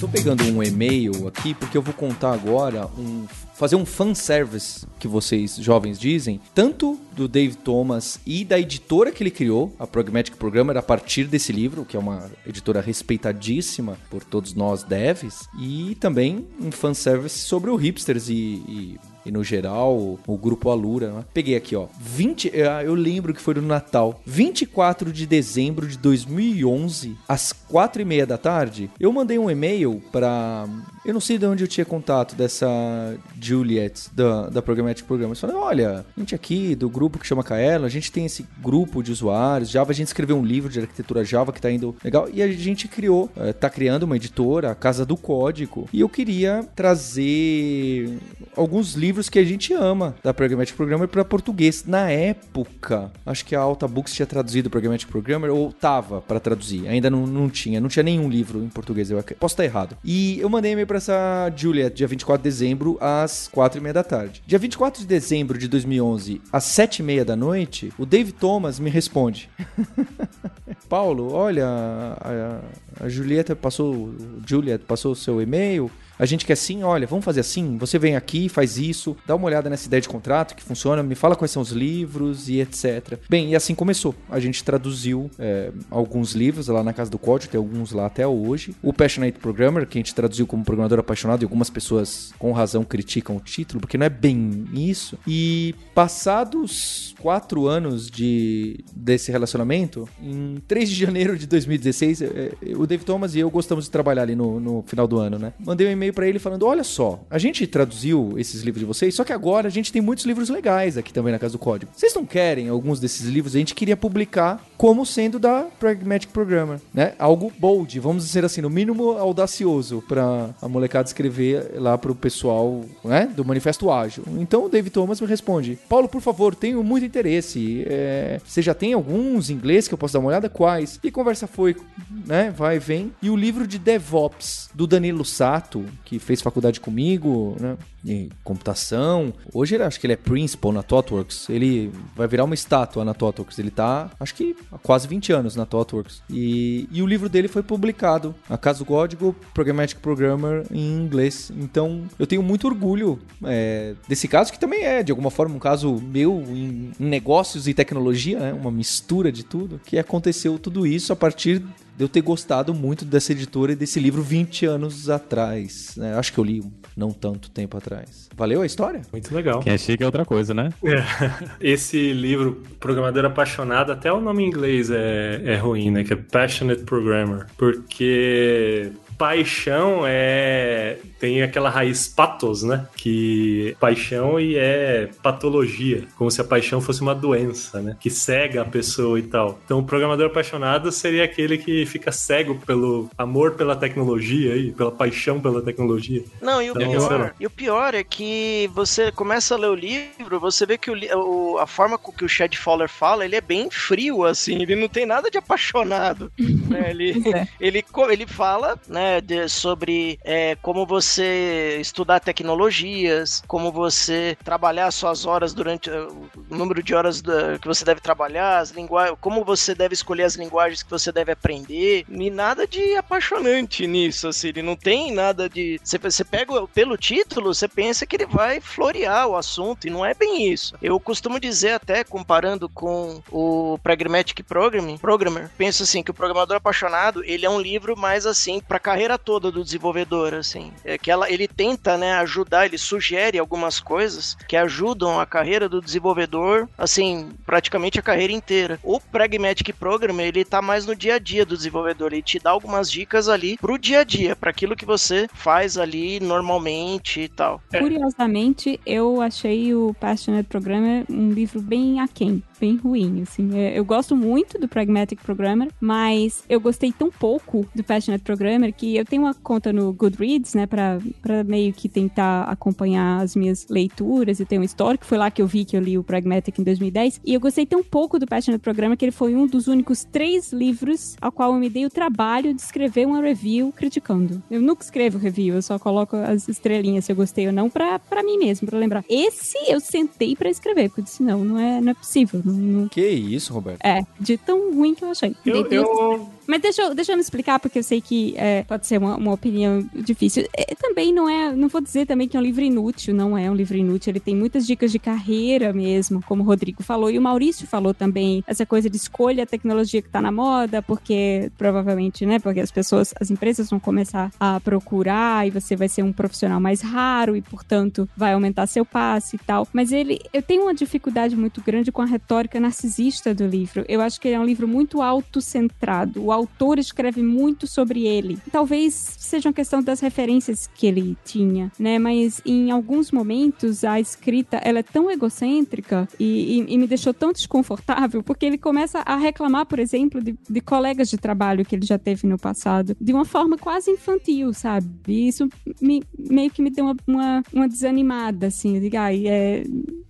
Tô pegando um e-mail aqui porque eu vou contar agora um fazer um fanservice, que vocês jovens dizem, tanto do Dave Thomas e da editora que ele criou, a Pragmatic Programmer, a partir desse livro, que é uma editora respeitadíssima por todos nós devs, e também um fanservice sobre o Hipsters e, e e no geral o grupo Alura. Né? Peguei aqui, ó. 20, ah, eu lembro que foi no Natal, 24 de dezembro de 2011, às 4 e meia da tarde, eu mandei um e-mail para eu não sei de onde eu tinha contato dessa Juliet da, da Programmatic Programmers. Falei, olha, a gente aqui do grupo que chama Kaela, a gente tem esse grupo de usuários Java, a gente escreveu um livro de arquitetura Java que tá indo legal e a gente criou, é, tá criando uma editora, a Casa do Código, e eu queria trazer alguns livros que a gente ama da Programmatic Programmer para português. Na época, acho que a Alta Books tinha traduzido Programmatic Programmer ou tava para traduzir, ainda não, não tinha, não tinha nenhum livro em português, eu posso estar errado. E eu mandei e-mail para essa Juliet, dia 24 de dezembro, às 4 e meia da tarde. Dia 24 de dezembro de 2011, às 7 e meia da noite, o Dave Thomas me responde. Paulo, olha, a, a Julieta passou, Juliet passou o seu e-mail, a gente quer assim, olha, vamos fazer assim, você vem aqui, faz isso, dá uma olhada nessa ideia de contrato que funciona, me fala quais são os livros e etc. Bem, e assim começou. A gente traduziu é, alguns livros lá na Casa do Código, tem alguns lá até hoje. O Passionate Programmer, que a gente traduziu como programador apaixonado, e algumas pessoas com razão criticam o título, porque não é bem isso. E passados quatro anos de, desse relacionamento, em 3 de janeiro de 2016, é, o David Thomas e eu gostamos de trabalhar ali no, no final do ano, né? Mandei um e e-mail para ele falando: olha só, a gente traduziu esses livros de vocês, só que agora a gente tem muitos livros legais aqui também na Casa do Código. Vocês não querem alguns desses livros? A gente queria publicar como sendo da Pragmatic Programmer, né? Algo bold, vamos dizer assim, no mínimo audacioso para a molecada escrever lá pro pessoal, né, do Manifesto Ágil. Então o David Thomas me responde: Paulo, por favor, tenho muito interesse. É, você já tem alguns em inglês que eu posso dar uma olhada? Quais? E conversa foi, né? Vai vem. E o livro de DevOps do Danilo Sato, que fez faculdade comigo, né? Em computação. Hoje ele acho que ele é principal na ThoughtWorks. Ele vai virar uma estátua na ThoughtWorks. Ele tá, acho que há quase 20 anos na ThoughtWorks. E, e o livro dele foi publicado, A Casa do Código, Programmatic Programmer em inglês. Então eu tenho muito orgulho é, desse caso, que também é, de alguma forma, um caso meu em, em negócios e tecnologia, né? uma mistura de tudo, que aconteceu tudo isso a partir de eu ter gostado muito dessa editora e desse livro 20 anos atrás. Né? Acho que eu li não tanto tempo atrás. Valeu a história? Muito legal. Quem é chique é outra coisa, né? É. Esse livro, Programador Apaixonado, até o nome em inglês é, é ruim, né? Que é Passionate Programmer. Porque paixão é tem aquela raiz patos, né? Que paixão e é patologia, como se a paixão fosse uma doença, né? Que cega a pessoa e tal. Então, o programador apaixonado seria aquele que fica cego pelo amor pela tecnologia e pela paixão pela tecnologia. Não, e o, Então, pior, e o pior é que você começa a ler o livro, você vê que o, a forma com que o Chad Fowler fala, ele é bem frio, assim, ele não tem nada de apaixonado. né? ele, é. ele, ele fala né, de- sobre é, como você estudar tecnologias, como você trabalhar suas horas durante eh, o número de horas que você deve trabalhar, as lingua como você deve escolher as linguagens que você deve aprender, e nada de apaixonante nisso, assim, ele não tem nada de. Você, você pega pelo título, você pensa que ele vai florear o assunto, e não é bem isso. Eu costumo dizer, até comparando com o Pragmatic Programming, Programmer, penso assim, que o Programador Apaixonado, ele é um livro mais assim, pra carreira toda do desenvolvedor, assim. É que ela, ele tenta, né, ajudar, ele sugere algumas coisas que ajudam a carreira do desenvolvedor, assim, praticamente a carreira inteira. O Pragmatic Programmer, ele tá mais no dia a dia do desenvolvedor, ele te dá algumas dicas ali pro dia a dia, para aquilo que você faz ali normalmente e tal. Curiosamente, eu achei o Passionate Programmer um livro bem aquém, bem ruim, assim. É, Eu gosto muito do Pragmatic Programmer, mas eu gostei tão pouco do Passionate Programmer que eu tenho uma conta no Goodreads, né, pra, pra meio que tentar acompanhar as minhas leituras e ter um histórico. Foi lá que eu vi que eu li o Pragmatic em 2010. E eu gostei tão pouco do Passionate Programmer que ele foi um dos únicos três livros ao qual eu me dei o trabalho de escrever uma review criticando. Eu nunca escrevo review, eu só coloco as estrelinhas se eu gostei ou não pra, pra mim mesmo, pra lembrar. Esse eu sentei pra escrever, porque eu disse, não, não é, não é possível. Não, Que isso, Roberto? É, de tão ruim que eu achei. Eu, eu, mas deixa eu, deixa eu me explicar, porque eu sei que é, pode ser uma, uma opinião difícil. É, também não é, não vou dizer também que é um livro inútil, não é um livro inútil. Ele tem muitas dicas de carreira mesmo, como o Rodrigo falou, e o Maurício falou também, essa coisa de escolha a tecnologia que tá na moda, porque provavelmente, né, porque as pessoas, as empresas vão começar a procurar e você vai ser um profissional mais raro e, portanto, vai aumentar seu passe e tal. Mas ele, eu tenho uma dificuldade muito grande com a retórica narcisista do livro. Eu acho que ele é um livro muito autocentrado. O autor escreve muito sobre ele. Talvez seja uma questão das referências que ele tinha, né? Mas em alguns momentos a escrita ela é tão egocêntrica e, e- e me deixou tão desconfortável porque ele começa a reclamar, por exemplo, de, de colegas de trabalho que ele já teve no passado, de uma forma quase infantil, sabe? E isso me, meio que me deu uma, uma, uma desanimada, assim. Eu digo, é,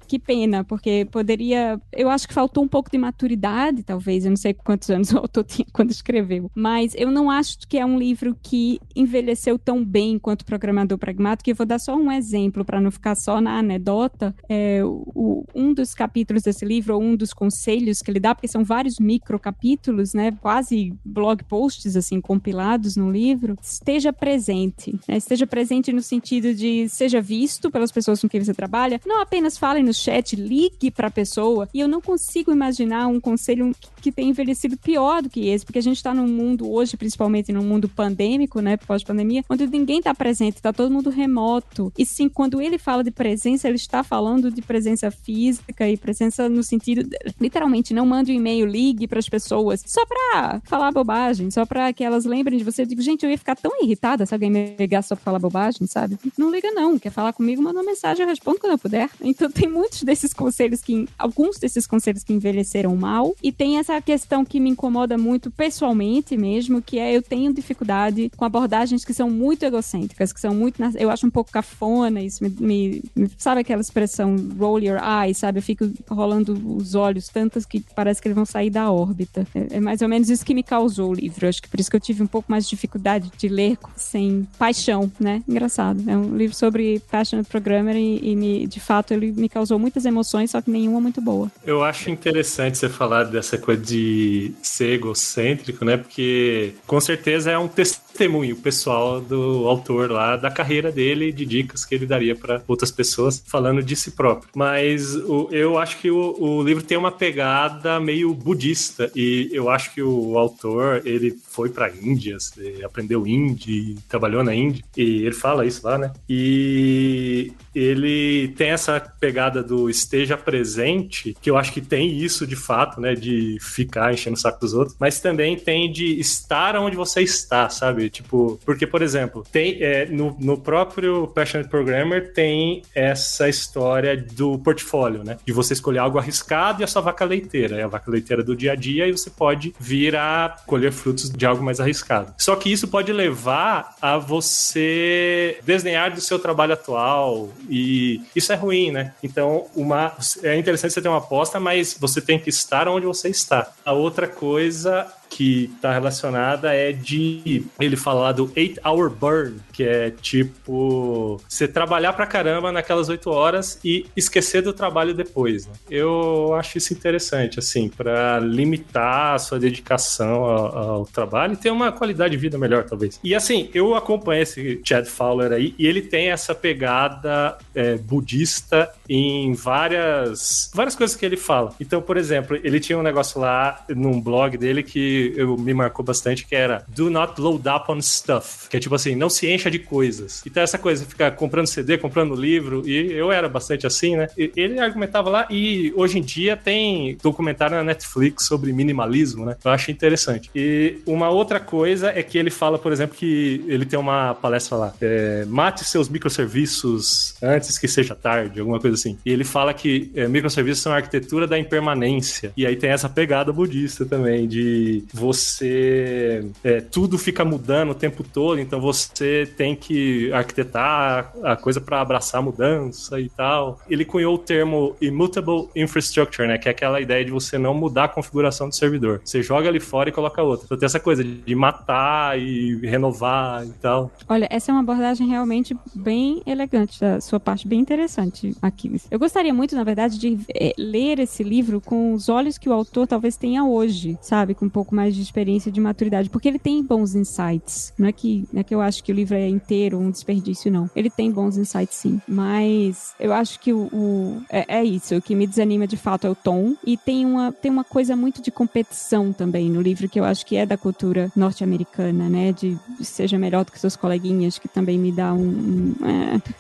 que pena, porque poderia. Eu acho que faltou um pouco de maturidade, talvez. Eu não sei quantos anos o autor tinha quando escreveu. Mas eu não acho que é um livro que envelheceu tão bem quanto Programador Pragmático. E eu vou dar só um exemplo para não ficar só na anedota. É, o- um dos capítulos desse livro, ou um dos conselhos que ele dá, porque são vários microcapítulos, né? Quase blog posts, assim, compilados no livro. Esteja presente. né? Esteja presente no sentido de seja visto pelas pessoas com quem você trabalha. Não apenas fale no chat, ligue pra pessoa. E eu não consigo imaginar um conselho que tenha envelhecido pior do que esse, porque a gente tá num mundo hoje, principalmente num mundo pandêmico, né, pós-pandemia, onde ninguém tá presente, tá todo mundo remoto. E sim, quando ele fala de presença, ele está falando de presença física e presença no sentido, literalmente, não mande um e-mail, ligue para as pessoas, só pra falar bobagem, só pra que elas lembrem de você. Eu digo, gente, eu ia ficar tão irritada se alguém me ligasse só pra falar bobagem, sabe? Não liga não, quer falar comigo, manda uma mensagem, eu respondo quando eu puder. Então tem muitos desses conselhos que, alguns desses conselhos que envelheceram mal, e tem essa questão que me incomoda muito pessoalmente mesmo, que é eu tenho dificuldade com abordagens que são muito egocêntricas, que são muito, eu acho um pouco cafona, isso me, me, me sabe aquela expressão roll your eyes, sabe? Eu fico rolando os olhos tantas que parece que eles vão sair da órbita. É, é mais ou menos isso que me causou o livro. Acho que por isso que eu tive um pouco mais de dificuldade de ler sem paixão, né? Engraçado. É um livro sobre passionate programmer e, e me, de fato ele me causou muitas emoções, só que nenhuma muito boa. Eu acho interessante você falar dessa coisa de ser egocêntrico, né? Porque com certeza é um testemunho pessoal do autor lá da carreira dele, de dicas que ele daria para outras pessoas falando de si próprio. Mas o, eu acho que o, o livro tem uma pegada meio budista e eu acho que o autor ele foi para Índia, aprendeu hindi, trabalhou na Índia e ele fala isso lá, né? E ele tem essa pegada do esteja presente, que eu acho que tem isso de fato, né? De ficar enchendo o saco dos outros, mas também tem de estar onde você está, sabe? Tipo, porque, por exemplo, tem é, no, no próprio Passionate Programmer tem essa história do portfólio, né? De você escolher algo arriscado e a sua vaca leiteira. É a vaca leiteira do dia a dia e você pode vir a colher frutos de algo mais arriscado. Só que isso pode levar a você desdenhar do seu trabalho atual e isso é ruim, né? Então, uma é interessante você ter uma aposta, mas você tem que estar onde você está. A outra coisa que está relacionada é de ele falar do 8 hour burn, que é tipo você trabalhar pra caramba naquelas 8 horas e esquecer do trabalho depois. Né? Eu acho isso interessante, assim, para limitar a sua dedicação ao, ao, trabalho e ter uma qualidade de vida melhor, talvez. E assim, eu acompanho esse Chad Fowler aí e ele tem essa pegada é, budista em várias, várias coisas que ele fala. Então, por exemplo, ele tinha um negócio lá num blog dele que eu, me marcou bastante, que era Do not load up on stuff. Que é tipo assim, não se encha de coisas. Então essa coisa, ficar comprando CD, comprando livro, e eu era bastante assim, né? E, ele argumentava lá, e hoje em dia tem documentário na Netflix sobre minimalismo, né? Eu acho interessante. E uma outra coisa é que ele fala, por exemplo, que ele tem uma palestra lá, é, mate seus microserviços antes que seja tarde, alguma coisa assim. E ele fala que é, microserviços são a arquitetura da impermanência. E aí tem essa pegada budista também, de você é, tudo fica mudando o tempo todo, então você tem que arquitetar a coisa para abraçar a mudança e tal. Ele cunhou o termo immutable infrastructure, né, que é aquela ideia de você não mudar a configuração do servidor. Você joga ali fora e coloca outra. Então tem essa coisa de matar e renovar e tal. Olha, essa é uma abordagem realmente bem elegante da sua parte, bem interessante aqui. Eu gostaria muito, na verdade, de é, ler esse livro com os olhos que o autor talvez tenha hoje, sabe, com um pouco mais mais de experiência de maturidade, porque ele tem bons insights. Não é que, não é que eu acho que o livro é inteiro um desperdício, não. Ele tem bons insights, sim. Mas eu acho que o, o é, é, isso. O que me desanima de fato é o tom. E tem uma, tem uma coisa muito de competição também no livro, que eu acho que é da cultura norte-americana, né? De seja melhor do que seus coleguinhas, que também me dá um. um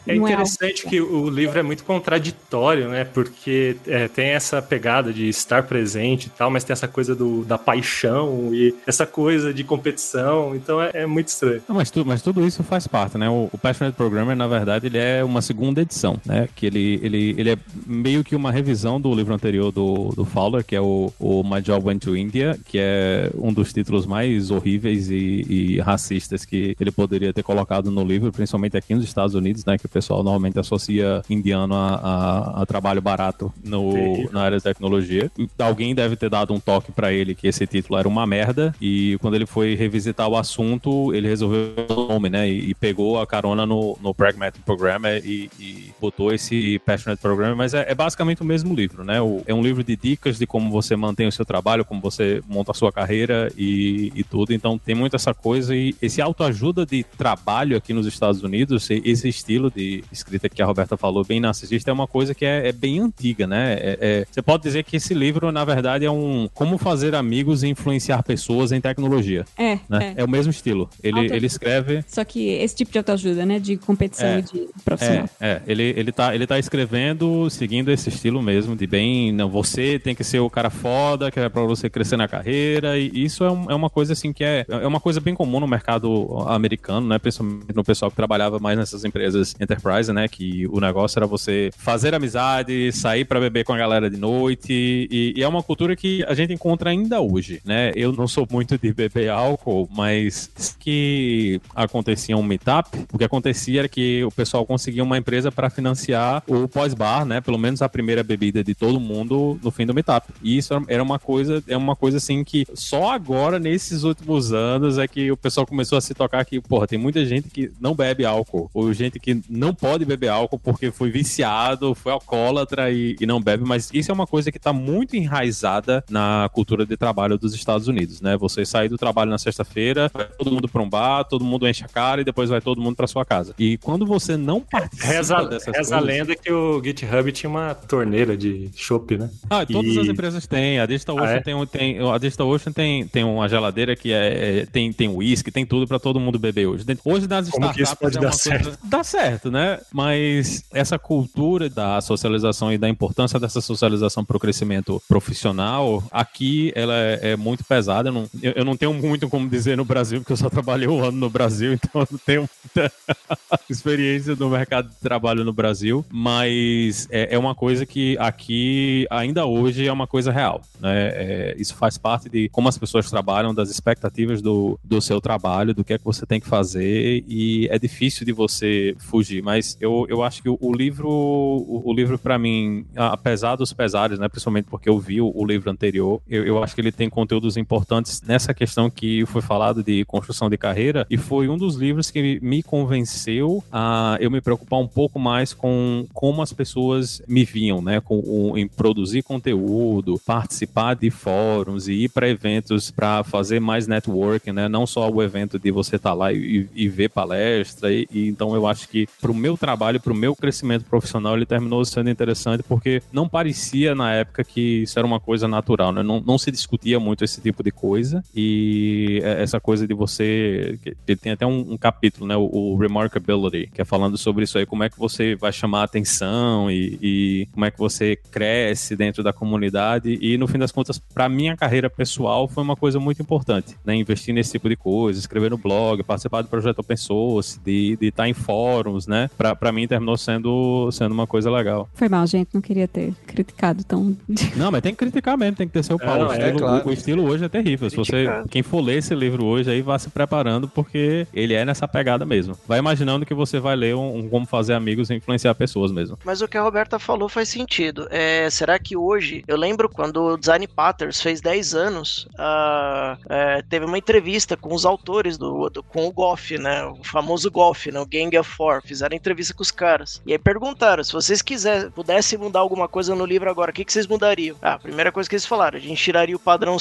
é, é, interessante é que o livro é muito contraditório, né? Porque é, tem essa pegada de estar presente e tal, mas tem essa coisa do, da paixão e essa coisa de competição. Então é, é muito estranho. Não, mas, tu, mas tudo isso faz parte, né? O, o Passionate Programmer, na verdade, ele é uma segunda edição, né? Que ele, ele, ele é meio que uma revisão do livro anterior do, do Fowler, que é o, o My Job Went to India, que é um dos títulos mais horríveis e, e racistas que ele poderia ter colocado no livro, principalmente aqui nos Estados Unidos, né? Que o pessoal normalmente associa indiano a, a, a trabalho barato no, na área de tecnologia. Alguém deve ter dado um toque para ele que esse título era uma uma merda e quando ele foi revisitar o assunto, ele resolveu o nome, né? E, e, pegou a carona no, no Pragmatic Programmer e, e botou esse Passionate Programmer, mas é, é, basicamente o mesmo livro, né? O, é um livro de dicas de como você mantém o seu trabalho, como você monta a sua carreira e, e tudo. Então tem muito essa coisa e esse autoajuda de trabalho aqui nos Estados Unidos, esse estilo de escrita que a Roberta falou, bem narcisista, é uma coisa que é, é bem antiga, né? É, é, você pode dizer que esse livro, na verdade, é um como fazer amigos e influenciar pessoas em tecnologia. É. Né? É. é o mesmo estilo. Ele, ele escreve. Só que esse tipo de autoajuda, né? De competição é, e de profissional. É, é. Ele, ele, tá, ele tá escrevendo seguindo esse estilo mesmo, de bem, não, você tem que ser o cara foda, que é pra você crescer na carreira. E isso é, um, é uma coisa assim que é, é uma coisa bem comum no mercado americano, né? Principalmente no pessoal que trabalhava mais nessas empresas enterprise, né? Que o negócio era você fazer amizade, sair para beber com a galera de noite. E, e é uma cultura que a gente encontra ainda hoje, né? Eu não sou muito de beber álcool, mas que acontecia um meetup, o que acontecia era que o pessoal conseguia uma empresa para financiar o pós-bar, né? Pelo menos a primeira bebida de todo mundo no fim do meetup. E isso era uma coisa, é uma coisa assim que só agora, nesses últimos anos, é que o pessoal começou a se tocar que, porra, tem muita gente que não bebe álcool, ou gente que não pode beber álcool porque foi viciado, foi alcoólatra e, e não bebe, mas isso é uma coisa que está muito enraizada na cultura de trabalho dos Estados Unidos, né? Você sair do trabalho na sexta-feira, vai todo mundo para um bar, todo mundo enche a cara e depois vai todo mundo para sua casa. E quando você não participa reza, dessas reza coisas... a lenda que o GitHub tinha uma torneira de chopp, né? Ah, todas e... as empresas têm. A DigitalOcean ah, é? tem, tem, a DigitalOcean tem, tem uma geladeira que é, é tem, tem whisky, tem tudo para todo mundo beber hoje. Hoje nas Como startups que isso pode é dar certo? Dá certo, né? Mas essa cultura da socialização e da importância dessa socialização para o crescimento profissional, aqui ela é, é muito pesada. Eu não, eu, eu não tenho muito como dizer no Brasil, porque eu só trabalhei um ano no Brasil, então eu não tenho muita experiência no mercado de trabalho no Brasil, mas é, é uma coisa que aqui, ainda hoje, é uma coisa real. Né? É, isso faz parte de como as pessoas trabalham, das expectativas do, do seu trabalho, do que é que você tem que fazer, e é difícil de você fugir, mas eu, eu acho que o, o livro, o, o livro para mim, apesar dos pesares, né, principalmente porque eu vi o, o livro anterior, eu, eu acho que ele tem conteúdos importantes nessa questão que foi falado de construção de carreira, e foi um dos livros que me convenceu a eu me preocupar um pouco mais com como as pessoas me viam, né? Com, em produzir conteúdo, participar de fóruns e ir para eventos para fazer mais networking, né? Não só o evento de você estar tá lá e, e, ver palestra. E, e, então eu acho que para o meu trabalho, para o meu crescimento profissional, ele terminou sendo interessante porque não parecia na época que isso era uma coisa natural, né? Não, não se discutia muito esse tipo de coisa e essa coisa de você. Ele tem até um, um capítulo, né? O, o Remarkability, que é falando sobre isso aí, como é que você vai chamar a atenção e, e como é que você cresce dentro da comunidade. E no fim das contas, para minha carreira pessoal, foi uma coisa muito importante, né? Investir nesse tipo de coisa, escrever no blog, participar do projeto open source, de estar em fóruns, né? Para mim terminou sendo, sendo uma coisa legal. Foi mal, gente, não queria ter criticado tão. Não, mas tem que criticar mesmo, tem que ter seu pau. É, o, estilo, é, claro. o, o, estilo, hoje é terrível. Se você, quem for ler esse livro hoje aí, vá se preparando, porque ele é nessa pegada mesmo. Vai imaginando que você vai ler um, um como fazer amigos e influenciar pessoas mesmo. Mas o que a Roberta falou faz sentido. É, será que hoje, eu lembro quando o Design Patterns fez 10 anos, uh, é, teve uma entrevista com os autores do, do, com o Goff, né? O famoso Goff, né? O Gang of Four. Fizeram entrevista com os caras. E aí perguntaram: se vocês quiser, pudessem mudar alguma coisa no livro agora, o que, que vocês mudariam? Ah, a primeira coisa que eles falaram: a gente tiraria o padrão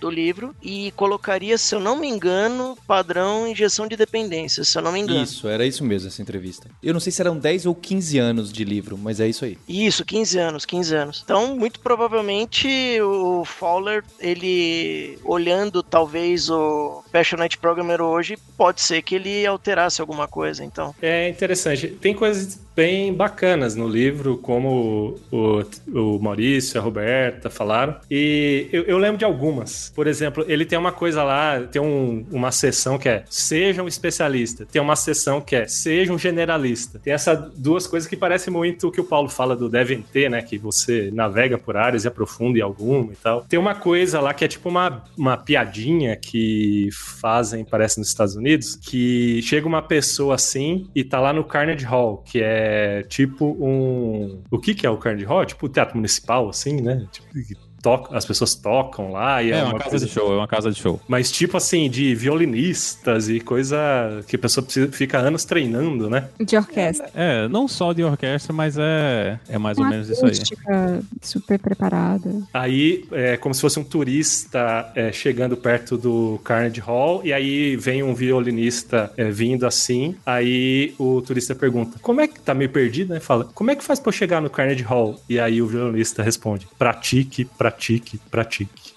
Do livro e colocaria, se eu não me engano, padrão injeção de dependência, se eu não me engano. Isso, era isso mesmo essa entrevista. Eu não sei se eram 10 ou 15 anos de livro, mas é isso aí. Isso, 15 anos, 15 anos. Então, muito provavelmente o Fowler, ele olhando talvez o Passionate Programmer hoje, pode ser que ele alterasse alguma coisa, então. É interessante. Tem coisas bem bacanas no livro, como o, o Maurício, a Roberta falaram. E eu, eu, lembro de algumas. Por exemplo, ele tem uma coisa lá, tem um, uma sessão que é seja um especialista. Tem uma sessão que é seja um generalista. Tem essas duas coisas que parecem muito o que o Paulo fala do devem ter, né? Que você navega por áreas e aprofunda em alguma e tal. Tem uma coisa lá que é tipo uma, uma piadinha que fazem, parece, nos Estados Unidos, que chega uma pessoa assim e tá lá no Carnegie Hall, que é é tipo um. O que, que é o Carnegie Hall? Tipo o teatro municipal, assim, né? Tipo, toca, as pessoas tocam lá. E É, é, uma, casa coisa- de show, é uma casa de show. Mas tipo assim, de violinistas e coisa que a pessoa precisa, fica anos treinando, né? De orquestra. É, não só de orquestra, mas é, é mais ou Uma menos isso aí. super preparada. Aí é como se fosse um turista é, chegando perto do Carnegie Hall, e aí vem um violinista é, vindo assim. Aí o turista pergunta: Como é que tá meio perdido, né? Fala: Como é que faz pra eu chegar no Carnegie Hall? E aí o violinista responde: Pratique, pratique, pratique.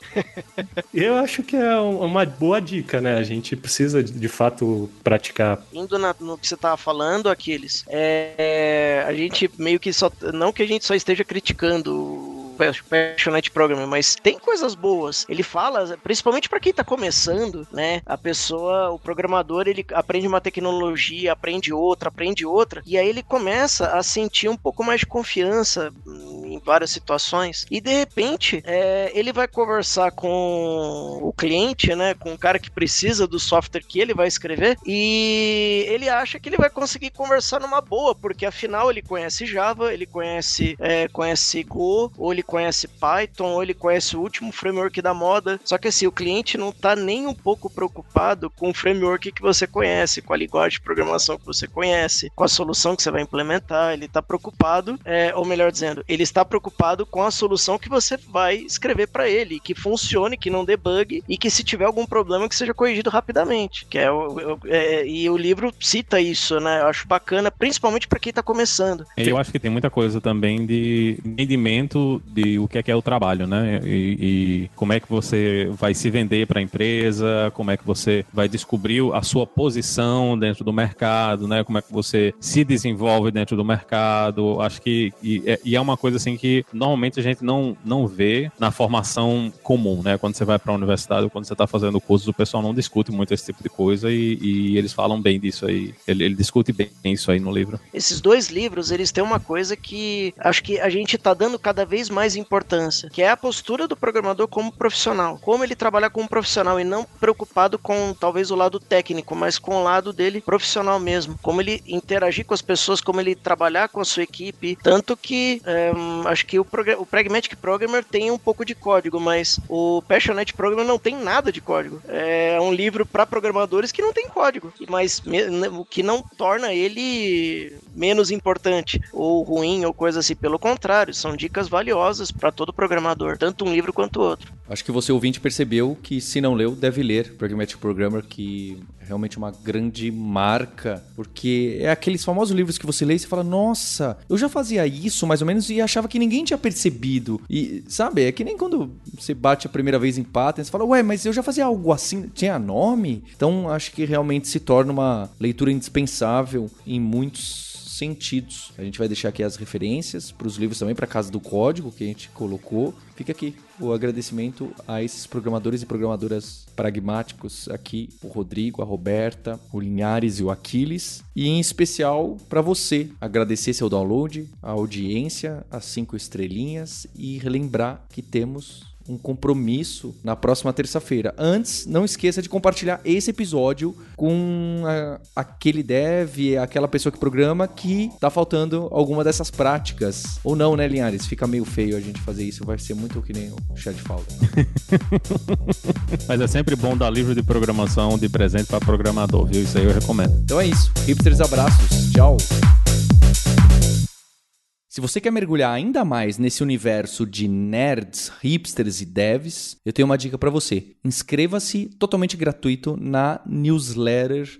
Eu acho que é um- uma boa dica, né? A gente precisa de, fato praticar. Indo na- no que você tava falando, Aquiles, é, a gente meio que só. Não que a gente só esteja criticando o Passionate Programming, mas tem coisas boas. Ele fala, principalmente para quem tá começando, né? A pessoa, o programador, ele aprende uma tecnologia, aprende outra, aprende outra, e aí ele começa a sentir um pouco mais de confiança em várias situações. E de repente, é, ele vai conversar com o cliente, né? Com o cara que precisa do software que ele vai escrever, e ele acha que ele vai conseguir conversar numa boa, porque afinal ele conhece Java, ele conhece, é, conhece Go, ou ele conhece Python, ou ele conhece o último framework da moda. Só que assim, o cliente não tá nem um pouco preocupado com o framework que você conhece, com a linguagem de programação que você conhece, com a solução que você vai implementar. Ele tá preocupado, é, ou melhor dizendo, ele está preocupado com a solução que você vai escrever para ele, que funcione, que não debugue e que se tiver algum problema que seja corrigido rapidamente. Que é, o, é, e o livro cita isso, né? Eu acho bacana, principalmente para quem tá começando. E Eu acho que tem muita coisa também de entendimento de o que é que é o trabalho, né? E, e como é que você vai se vender para a empresa, como é que você vai descobrir a sua posição dentro do mercado, né? Como é que você se desenvolve dentro do mercado. Acho que e, é- e é uma coisa assim que normalmente a gente não, não vê na formação comum, né? Quando você vai para a universidade ou quando você está fazendo cursos, o pessoal não discute muito esse tipo de coisa e, e eles falam bem disso aí. Ele, ele discute bem isso aí no livro. Esses dois livros, eles têm uma coisa que acho que a gente tá dando cada vez mais importância, que é a postura do programador como profissional. Como ele trabalha como profissional e não preocupado com talvez o lado técnico, mas com o lado dele profissional mesmo. Como ele interagir com as pessoas, como ele trabalhar com a sua equipe. Tanto que hum, acho que o, o Pragmatic Programmer tem um pouco de código, mas o Passionate Programmer não tem nada de código. É um livro para programadores que não tem código, mas me- o que não torna ele menos importante ou ruim ou coisa assim. Pelo contrário, são dicas valiosas para todo programador, tanto um livro quanto outro. Acho que você ouvinte percebeu que se não leu, deve ler Pragmatic Programmer, que é realmente uma grande marca, porque é aqueles famosos livros que você lê e você fala, nossa, eu já fazia isso mais ou menos e achava que ninguém tinha percebido. E, sabe, é que nem quando você bate a primeira vez em Pattern, você fala, ué, mas eu já fazia algo assim, tinha nome? Então, acho que realmente se torna uma leitura indispensável em muitos sentidos. A gente vai deixar aqui as referências para os livros também, para casa do código que a gente colocou. Fica aqui o agradecimento a esses programadores e programadoras pragmáticos aqui, o Rodrigo, a Roberta, o Linhares e o Aquiles. E em especial para você, agradecer seu download, a audiência, as cinco estrelinhas e relembrar que temos um compromisso na próxima terça-feira. Antes, não esqueça de compartilhar esse episódio com a- aquele dev, aquela pessoa que programa que tá faltando alguma dessas práticas. Ou não, né, Linhares? Fica meio feio a gente fazer isso. Vai ser muito que nem o chat de falta. Mas é sempre bom dar livro de programação de presente para programador, viu? Isso aí eu recomendo. Então é isso. Hipsters, abraços. Tchau. Se você quer mergulhar ainda mais nesse universo de nerds, hipsters e devs, eu tenho uma dica para você. Inscreva-se totalmente gratuito na newsletter